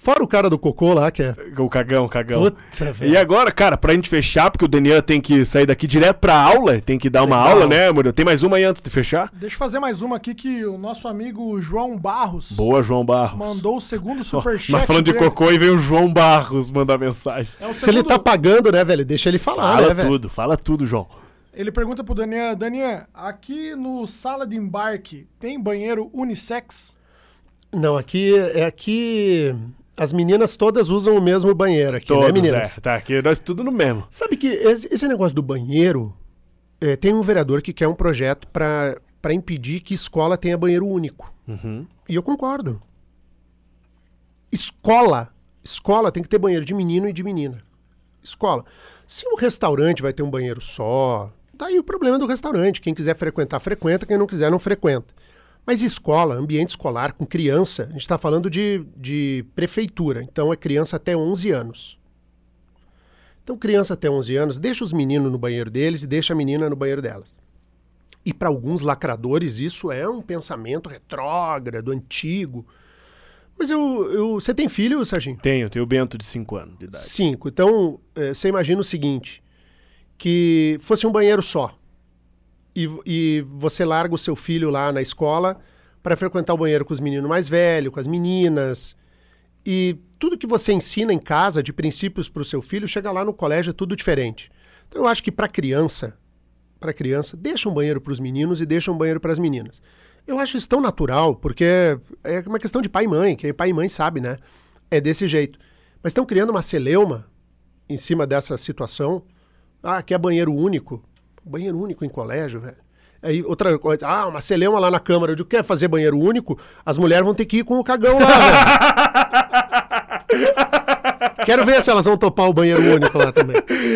[SPEAKER 2] Fora o cara do cocô lá, que é...
[SPEAKER 1] O cagão, o cagão.
[SPEAKER 2] Puta, velho.
[SPEAKER 1] E agora, cara, pra gente fechar, porque o Daniel tem que sair daqui direto pra aula, tem que dar uma
[SPEAKER 2] Legal.
[SPEAKER 1] aula, né, Murilo? Tem mais uma aí antes de fechar?
[SPEAKER 3] Deixa eu fazer mais uma aqui que o nosso amigo João Barros
[SPEAKER 1] Boa, João Barros.
[SPEAKER 3] mandou o segundo superchat.
[SPEAKER 1] Nós falando de
[SPEAKER 3] dele.
[SPEAKER 1] cocô e veio o João Barros mandar mensagem.
[SPEAKER 3] É o
[SPEAKER 2] Se ele
[SPEAKER 3] segundo-
[SPEAKER 2] tá pagando, né, velho? Deixa ele falar,
[SPEAKER 1] Fala
[SPEAKER 2] né, velho?
[SPEAKER 1] tudo, fala tudo, João.
[SPEAKER 3] Ele pergunta pro Daniel, Daniel, aqui no sala de embarque tem banheiro unissex?
[SPEAKER 2] Não, aqui, é aqui... As meninas todas usam o mesmo banheiro aqui, né, meninas?
[SPEAKER 1] é. Tá aqui, nós tudo no mesmo.
[SPEAKER 2] Sabe que esse negócio do banheiro... é, tem um vereador que quer um projeto pra pra impedir que escola tenha banheiro único.
[SPEAKER 1] Uhum.
[SPEAKER 2] E eu concordo. Escola. Escola tem que ter banheiro de menino e de menina. Escola. Se o restaurante vai ter um banheiro só, daí o problema é do restaurante. Quem quiser frequentar, frequenta. Quem não quiser, não frequenta. Mas escola, ambiente escolar com criança, a gente está falando de, de prefeitura. Então é criança até 11 anos. Então, criança até 11 anos, deixa os meninos no banheiro deles e deixa a menina no banheiro delas. E para alguns lacradores, isso é um pensamento retrógrado, antigo. Mas eu, eu. Você tem filho, Serginho?
[SPEAKER 1] Tenho, tenho o Bento de 5 anos de idade.
[SPEAKER 2] Cinco. Então, eh, você imagina o seguinte: que fosse um banheiro só. E, e você larga o seu filho lá na escola para frequentar o banheiro com os meninos mais velhos, com as meninas. E tudo que você ensina em casa de princípios para o seu filho, chega lá no colégio é tudo diferente. Então eu acho que para criança, para criança, deixa um banheiro para os meninos e deixa um banheiro para as meninas. Eu acho isso tão natural, porque é uma questão de pai e mãe, quem é pai e mãe sabe, né? É desse jeito. Mas estão criando uma celeuma em cima dessa situação. Ah, que é banheiro único. Banheiro único em colégio, velho. Aí outra coisa, ah, uma celeuma lá na Câmara. Eu digo, quer fazer banheiro único? As mulheres vão ter que ir com o cagão lá, velho. Quero ver se elas vão topar o banheiro único lá também.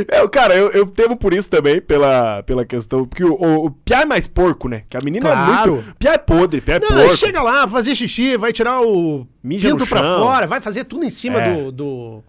[SPEAKER 1] É, cara, eu, eu temo por isso também, pela, pela questão. Porque o, o, o Piá é mais porco, né? Que a menina
[SPEAKER 2] Claro.
[SPEAKER 1] é muito. Piá é podre, Piá é
[SPEAKER 2] Não,
[SPEAKER 1] porco.
[SPEAKER 2] chega lá, fazer xixi, vai tirar o
[SPEAKER 1] Mija
[SPEAKER 2] pinto pra fora, vai fazer tudo em cima
[SPEAKER 1] É.
[SPEAKER 2] do, do-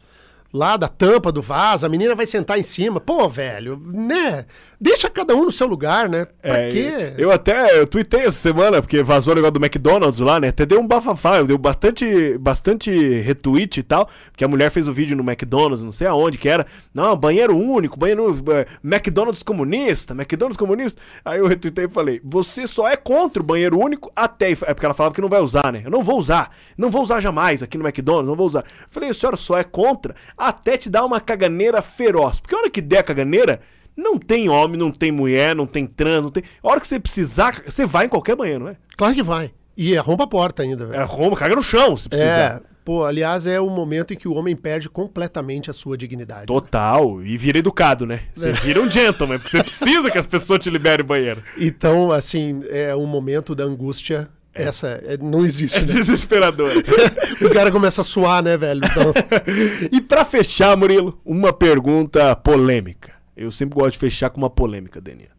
[SPEAKER 2] Lá da tampa do vaso, a menina vai sentar em cima. Pô, velho, né? Deixa cada um no seu lugar, né? Pra
[SPEAKER 1] É,
[SPEAKER 2] quê?
[SPEAKER 1] Eu até eu tuitei essa semana, porque vazou o negócio do McDonald's lá, né? Até deu um bafafá, deu bastante, bastante retweet e tal, porque a mulher fez o vídeo no McDonald's, não sei aonde que era. Não, banheiro único, banheiro. é, McDonald's comunista, McDonald's comunista. Aí eu retuitei e falei: você só é contra o banheiro único até. É porque ela falava que não vai usar, né? Eu não vou usar, não vou usar jamais aqui no McDonald's, não vou usar. Eu falei: a senhora só é contra até te dar uma caganeira feroz. Porque a hora que der a caganeira. Não tem homem, não tem mulher, não tem trans, não tem. A hora que você precisar, você vai em qualquer banheiro, não é?
[SPEAKER 2] Claro que vai. E arromba a porta ainda, velho.
[SPEAKER 1] É Roma, caga no chão se precisar.
[SPEAKER 2] É, pô, aliás, é o momento em que o homem perde completamente a sua dignidade.
[SPEAKER 1] Total. E vira educado, né? Você vira um gentleman, porque você precisa que as pessoas te liberem o banheiro.
[SPEAKER 2] Então, assim, é um momento da angústia. Essa é, não existe,
[SPEAKER 1] É
[SPEAKER 2] né?
[SPEAKER 1] desesperador.
[SPEAKER 2] O cara começa a suar, né, velho? Então,
[SPEAKER 1] e pra fechar, Murilo, uma pergunta polêmica. Eu sempre gosto de fechar com uma polêmica, Deninha.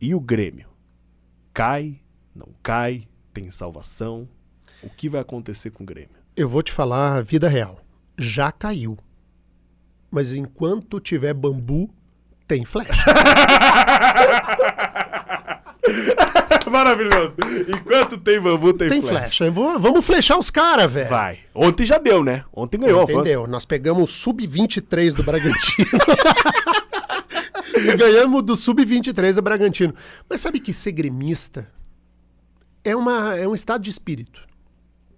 [SPEAKER 1] E o Grêmio? Cai? Não cai? Tem salvação? O que vai acontecer com o Grêmio?
[SPEAKER 2] eu vou te falar a vida real. Já caiu. Mas enquanto tiver bambu, tem flecha.
[SPEAKER 1] Maravilhoso. Enquanto tem bambu, tem,
[SPEAKER 2] Tem
[SPEAKER 1] flecha.
[SPEAKER 2] flecha. Vou- vamos flechar os caras, velho.
[SPEAKER 1] Vai. Ontem já deu, né? Ontem ganhou. foi-
[SPEAKER 2] Entendeu? Nós pegamos o sub-23 do Bragantino. e ganhamos do sub-23 do Bragantino. Mas sabe que ser gremista é, uma, é um estado de espírito.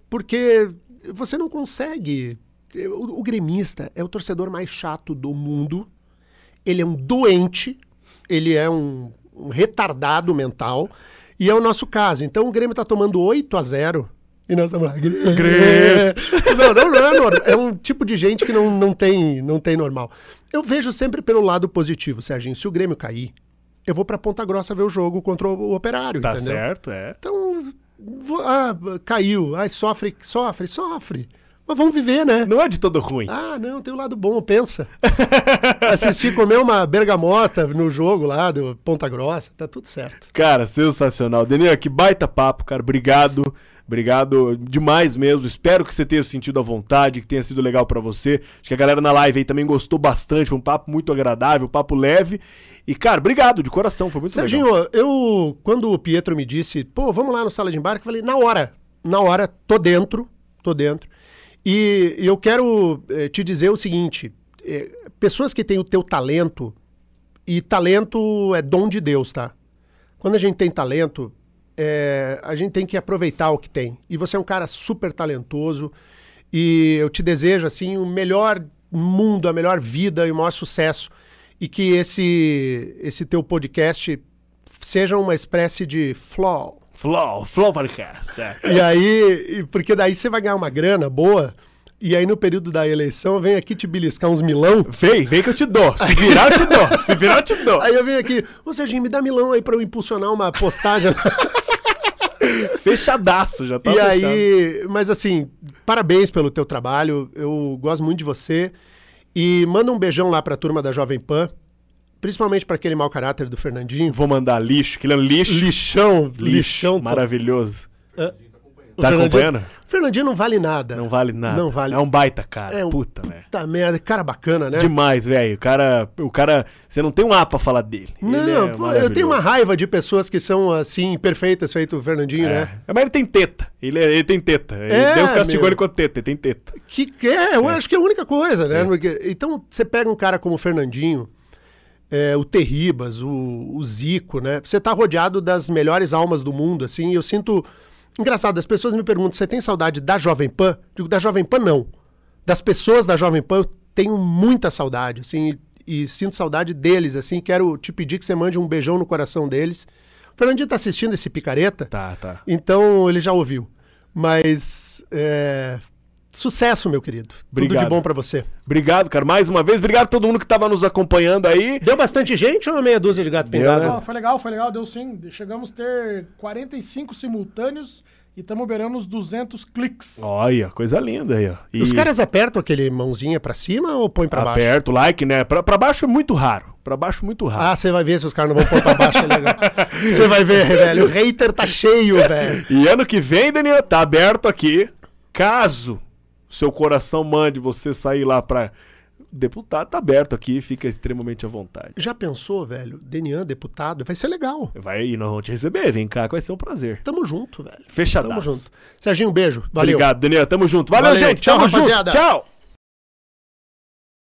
[SPEAKER 2] Porque você não consegue. O, o gremista é o torcedor mais chato do mundo. Ele é um doente, ele é um, um retardado mental. E é o nosso caso. Então o Grêmio tá tomando 8 a 0 e nós estamos lá. Grêmio. Não, não, não é normal. É um tipo de gente que não, não, tem, não tem normal. Eu vejo sempre pelo lado positivo, Serginho. Se o Grêmio cair, eu vou pra Ponta Grossa ver o jogo contra o Operário,
[SPEAKER 1] Tá
[SPEAKER 2] entendeu?
[SPEAKER 1] certo, é.
[SPEAKER 2] Então, vou- ah, caiu. Ai, sofre, sofre, sofre. Mas vamos viver, né?
[SPEAKER 1] Não é de todo ruim.
[SPEAKER 2] Ah, não, tem o lado bom, pensa. Assistir comer uma bergamota no jogo lá do Ponta Grossa, tá tudo certo.
[SPEAKER 1] Cara, sensacional. Daniel, que baita papo, cara. Obrigado. Obrigado demais mesmo. Espero que você tenha sentido à vontade, que tenha sido legal pra você. Acho que a galera na live aí também gostou bastante. Foi um papo muito agradável, um papo leve. E, cara, obrigado de coração. Foi muito legal.
[SPEAKER 2] Serginho, eu, quando o Pietro me disse, pô, vamos lá no sala de embarque, eu falei, na hora, na hora, tô dentro, tô dentro. E eu quero eh, te dizer o seguinte: eh, pessoas que têm o teu talento, e talento é dom de Deus, tá? Quando a gente tem talento, eh, a gente tem que aproveitar o que tem. E você é um cara super talentoso, e eu te desejo, assim, o melhor mundo, a melhor vida e o maior sucesso. E que esse, esse teu podcast seja uma espécie de flow.
[SPEAKER 1] Flow, Flow Podcast. é.
[SPEAKER 2] E aí, porque daí você vai ganhar uma grana boa, e aí no período da eleição vem aqui te beliscar uns milão.
[SPEAKER 1] Vem, vem que eu te dou. Se virar, eu te dou. Se virar, eu te dou.
[SPEAKER 2] Aí eu venho aqui, ô Serginho, me dá milão aí pra eu impulsionar uma postagem.
[SPEAKER 1] Fechadaço, já tá
[SPEAKER 2] e
[SPEAKER 1] fechado.
[SPEAKER 2] aí, mas assim, parabéns pelo teu trabalho, eu gosto muito de você. E manda um beijão lá pra turma da Jovem Pan, principalmente pra aquele mau caráter do Fernandinho.
[SPEAKER 1] Vou mandar lixo, que ele é um lixo.
[SPEAKER 2] Lixão,
[SPEAKER 1] Lixo,
[SPEAKER 2] lixão.
[SPEAKER 1] maravilhoso. Tá
[SPEAKER 2] Fernandinho-
[SPEAKER 1] acompanhando?
[SPEAKER 2] Fernandinho não vale nada.
[SPEAKER 1] Não vale nada.
[SPEAKER 2] Não vale.
[SPEAKER 1] É um baita cara.
[SPEAKER 2] É um-
[SPEAKER 1] Puta.
[SPEAKER 2] Puta merda, cara bacana, né?
[SPEAKER 1] Demais, velho. O cara, o cara, você não tem um A pra falar dele.
[SPEAKER 2] Não,
[SPEAKER 1] é
[SPEAKER 2] pô, eu tenho uma raiva de pessoas que são assim, perfeitas, feito o Fernandinho, né?
[SPEAKER 1] É. Mas ele tem teta. Ele, é- ele tem teta. Ele-
[SPEAKER 2] É,
[SPEAKER 1] Deus castigou
[SPEAKER 2] meu.
[SPEAKER 1] ele com teta. Ele tem teta.
[SPEAKER 2] Que que é, eu acho que é a única coisa, né? Porque- então, você pega um cara como o Fernandinho, é, o Terribas, o, o Zico, né? Você tá rodeado das melhores almas do mundo, assim, e eu sinto... Engraçado, as pessoas me perguntam, você tem saudade da Jovem Pan? Digo, da Jovem Pan, não. Das pessoas da Jovem Pan, eu tenho muita saudade, assim, e, e sinto saudade deles, assim, quero te pedir que você mande um beijão no coração deles. O Fernandinho tá assistindo esse picareta?
[SPEAKER 1] Tá, tá.
[SPEAKER 2] Então ele já ouviu. Mas é, sucesso, meu querido. Tudo
[SPEAKER 1] Obrigado.
[SPEAKER 2] de bom pra você.
[SPEAKER 1] Obrigado, cara. Mais uma vez. Obrigado a todo mundo que tava nos acompanhando aí.
[SPEAKER 2] Deu bastante gente ou meia dúzia de gato pingado?
[SPEAKER 1] né?
[SPEAKER 3] Foi legal, foi legal, deu sim. Chegamos a ter 45 simultâneos E estamos beirando os 200 cliques.
[SPEAKER 1] Olha, coisa linda aí, ó. E
[SPEAKER 2] Os caras apertam aquele mãozinha pra cima ou põe pra baixo?
[SPEAKER 1] aperta o like, né? Pra, pra baixo é muito raro. Pra baixo muito raro.
[SPEAKER 2] Ah, você vai ver se os caras não vão pôr pra baixo, é legal. Você vai ver, velho. O hater tá cheio, velho.
[SPEAKER 1] E ano que vem, Daniel, tá aberto aqui. Caso seu coração mande você sair lá pra deputado, tá aberto aqui, fica extremamente à vontade.
[SPEAKER 2] Já pensou, velho? Denian, deputado? Vai ser legal.
[SPEAKER 1] Vai e nós vamos te receber, vem cá, que vai ser um prazer.
[SPEAKER 2] Tamo junto, velho.
[SPEAKER 1] Fechadaço.
[SPEAKER 2] Tamo junto. Serginho, um beijo. Valeu.
[SPEAKER 1] Obrigado, Daniel. Tamo junto. Valeu,
[SPEAKER 2] Valeu.
[SPEAKER 1] gente.
[SPEAKER 2] Tchau,
[SPEAKER 1] Tamo junto.
[SPEAKER 2] rapaziada.
[SPEAKER 1] Tchau.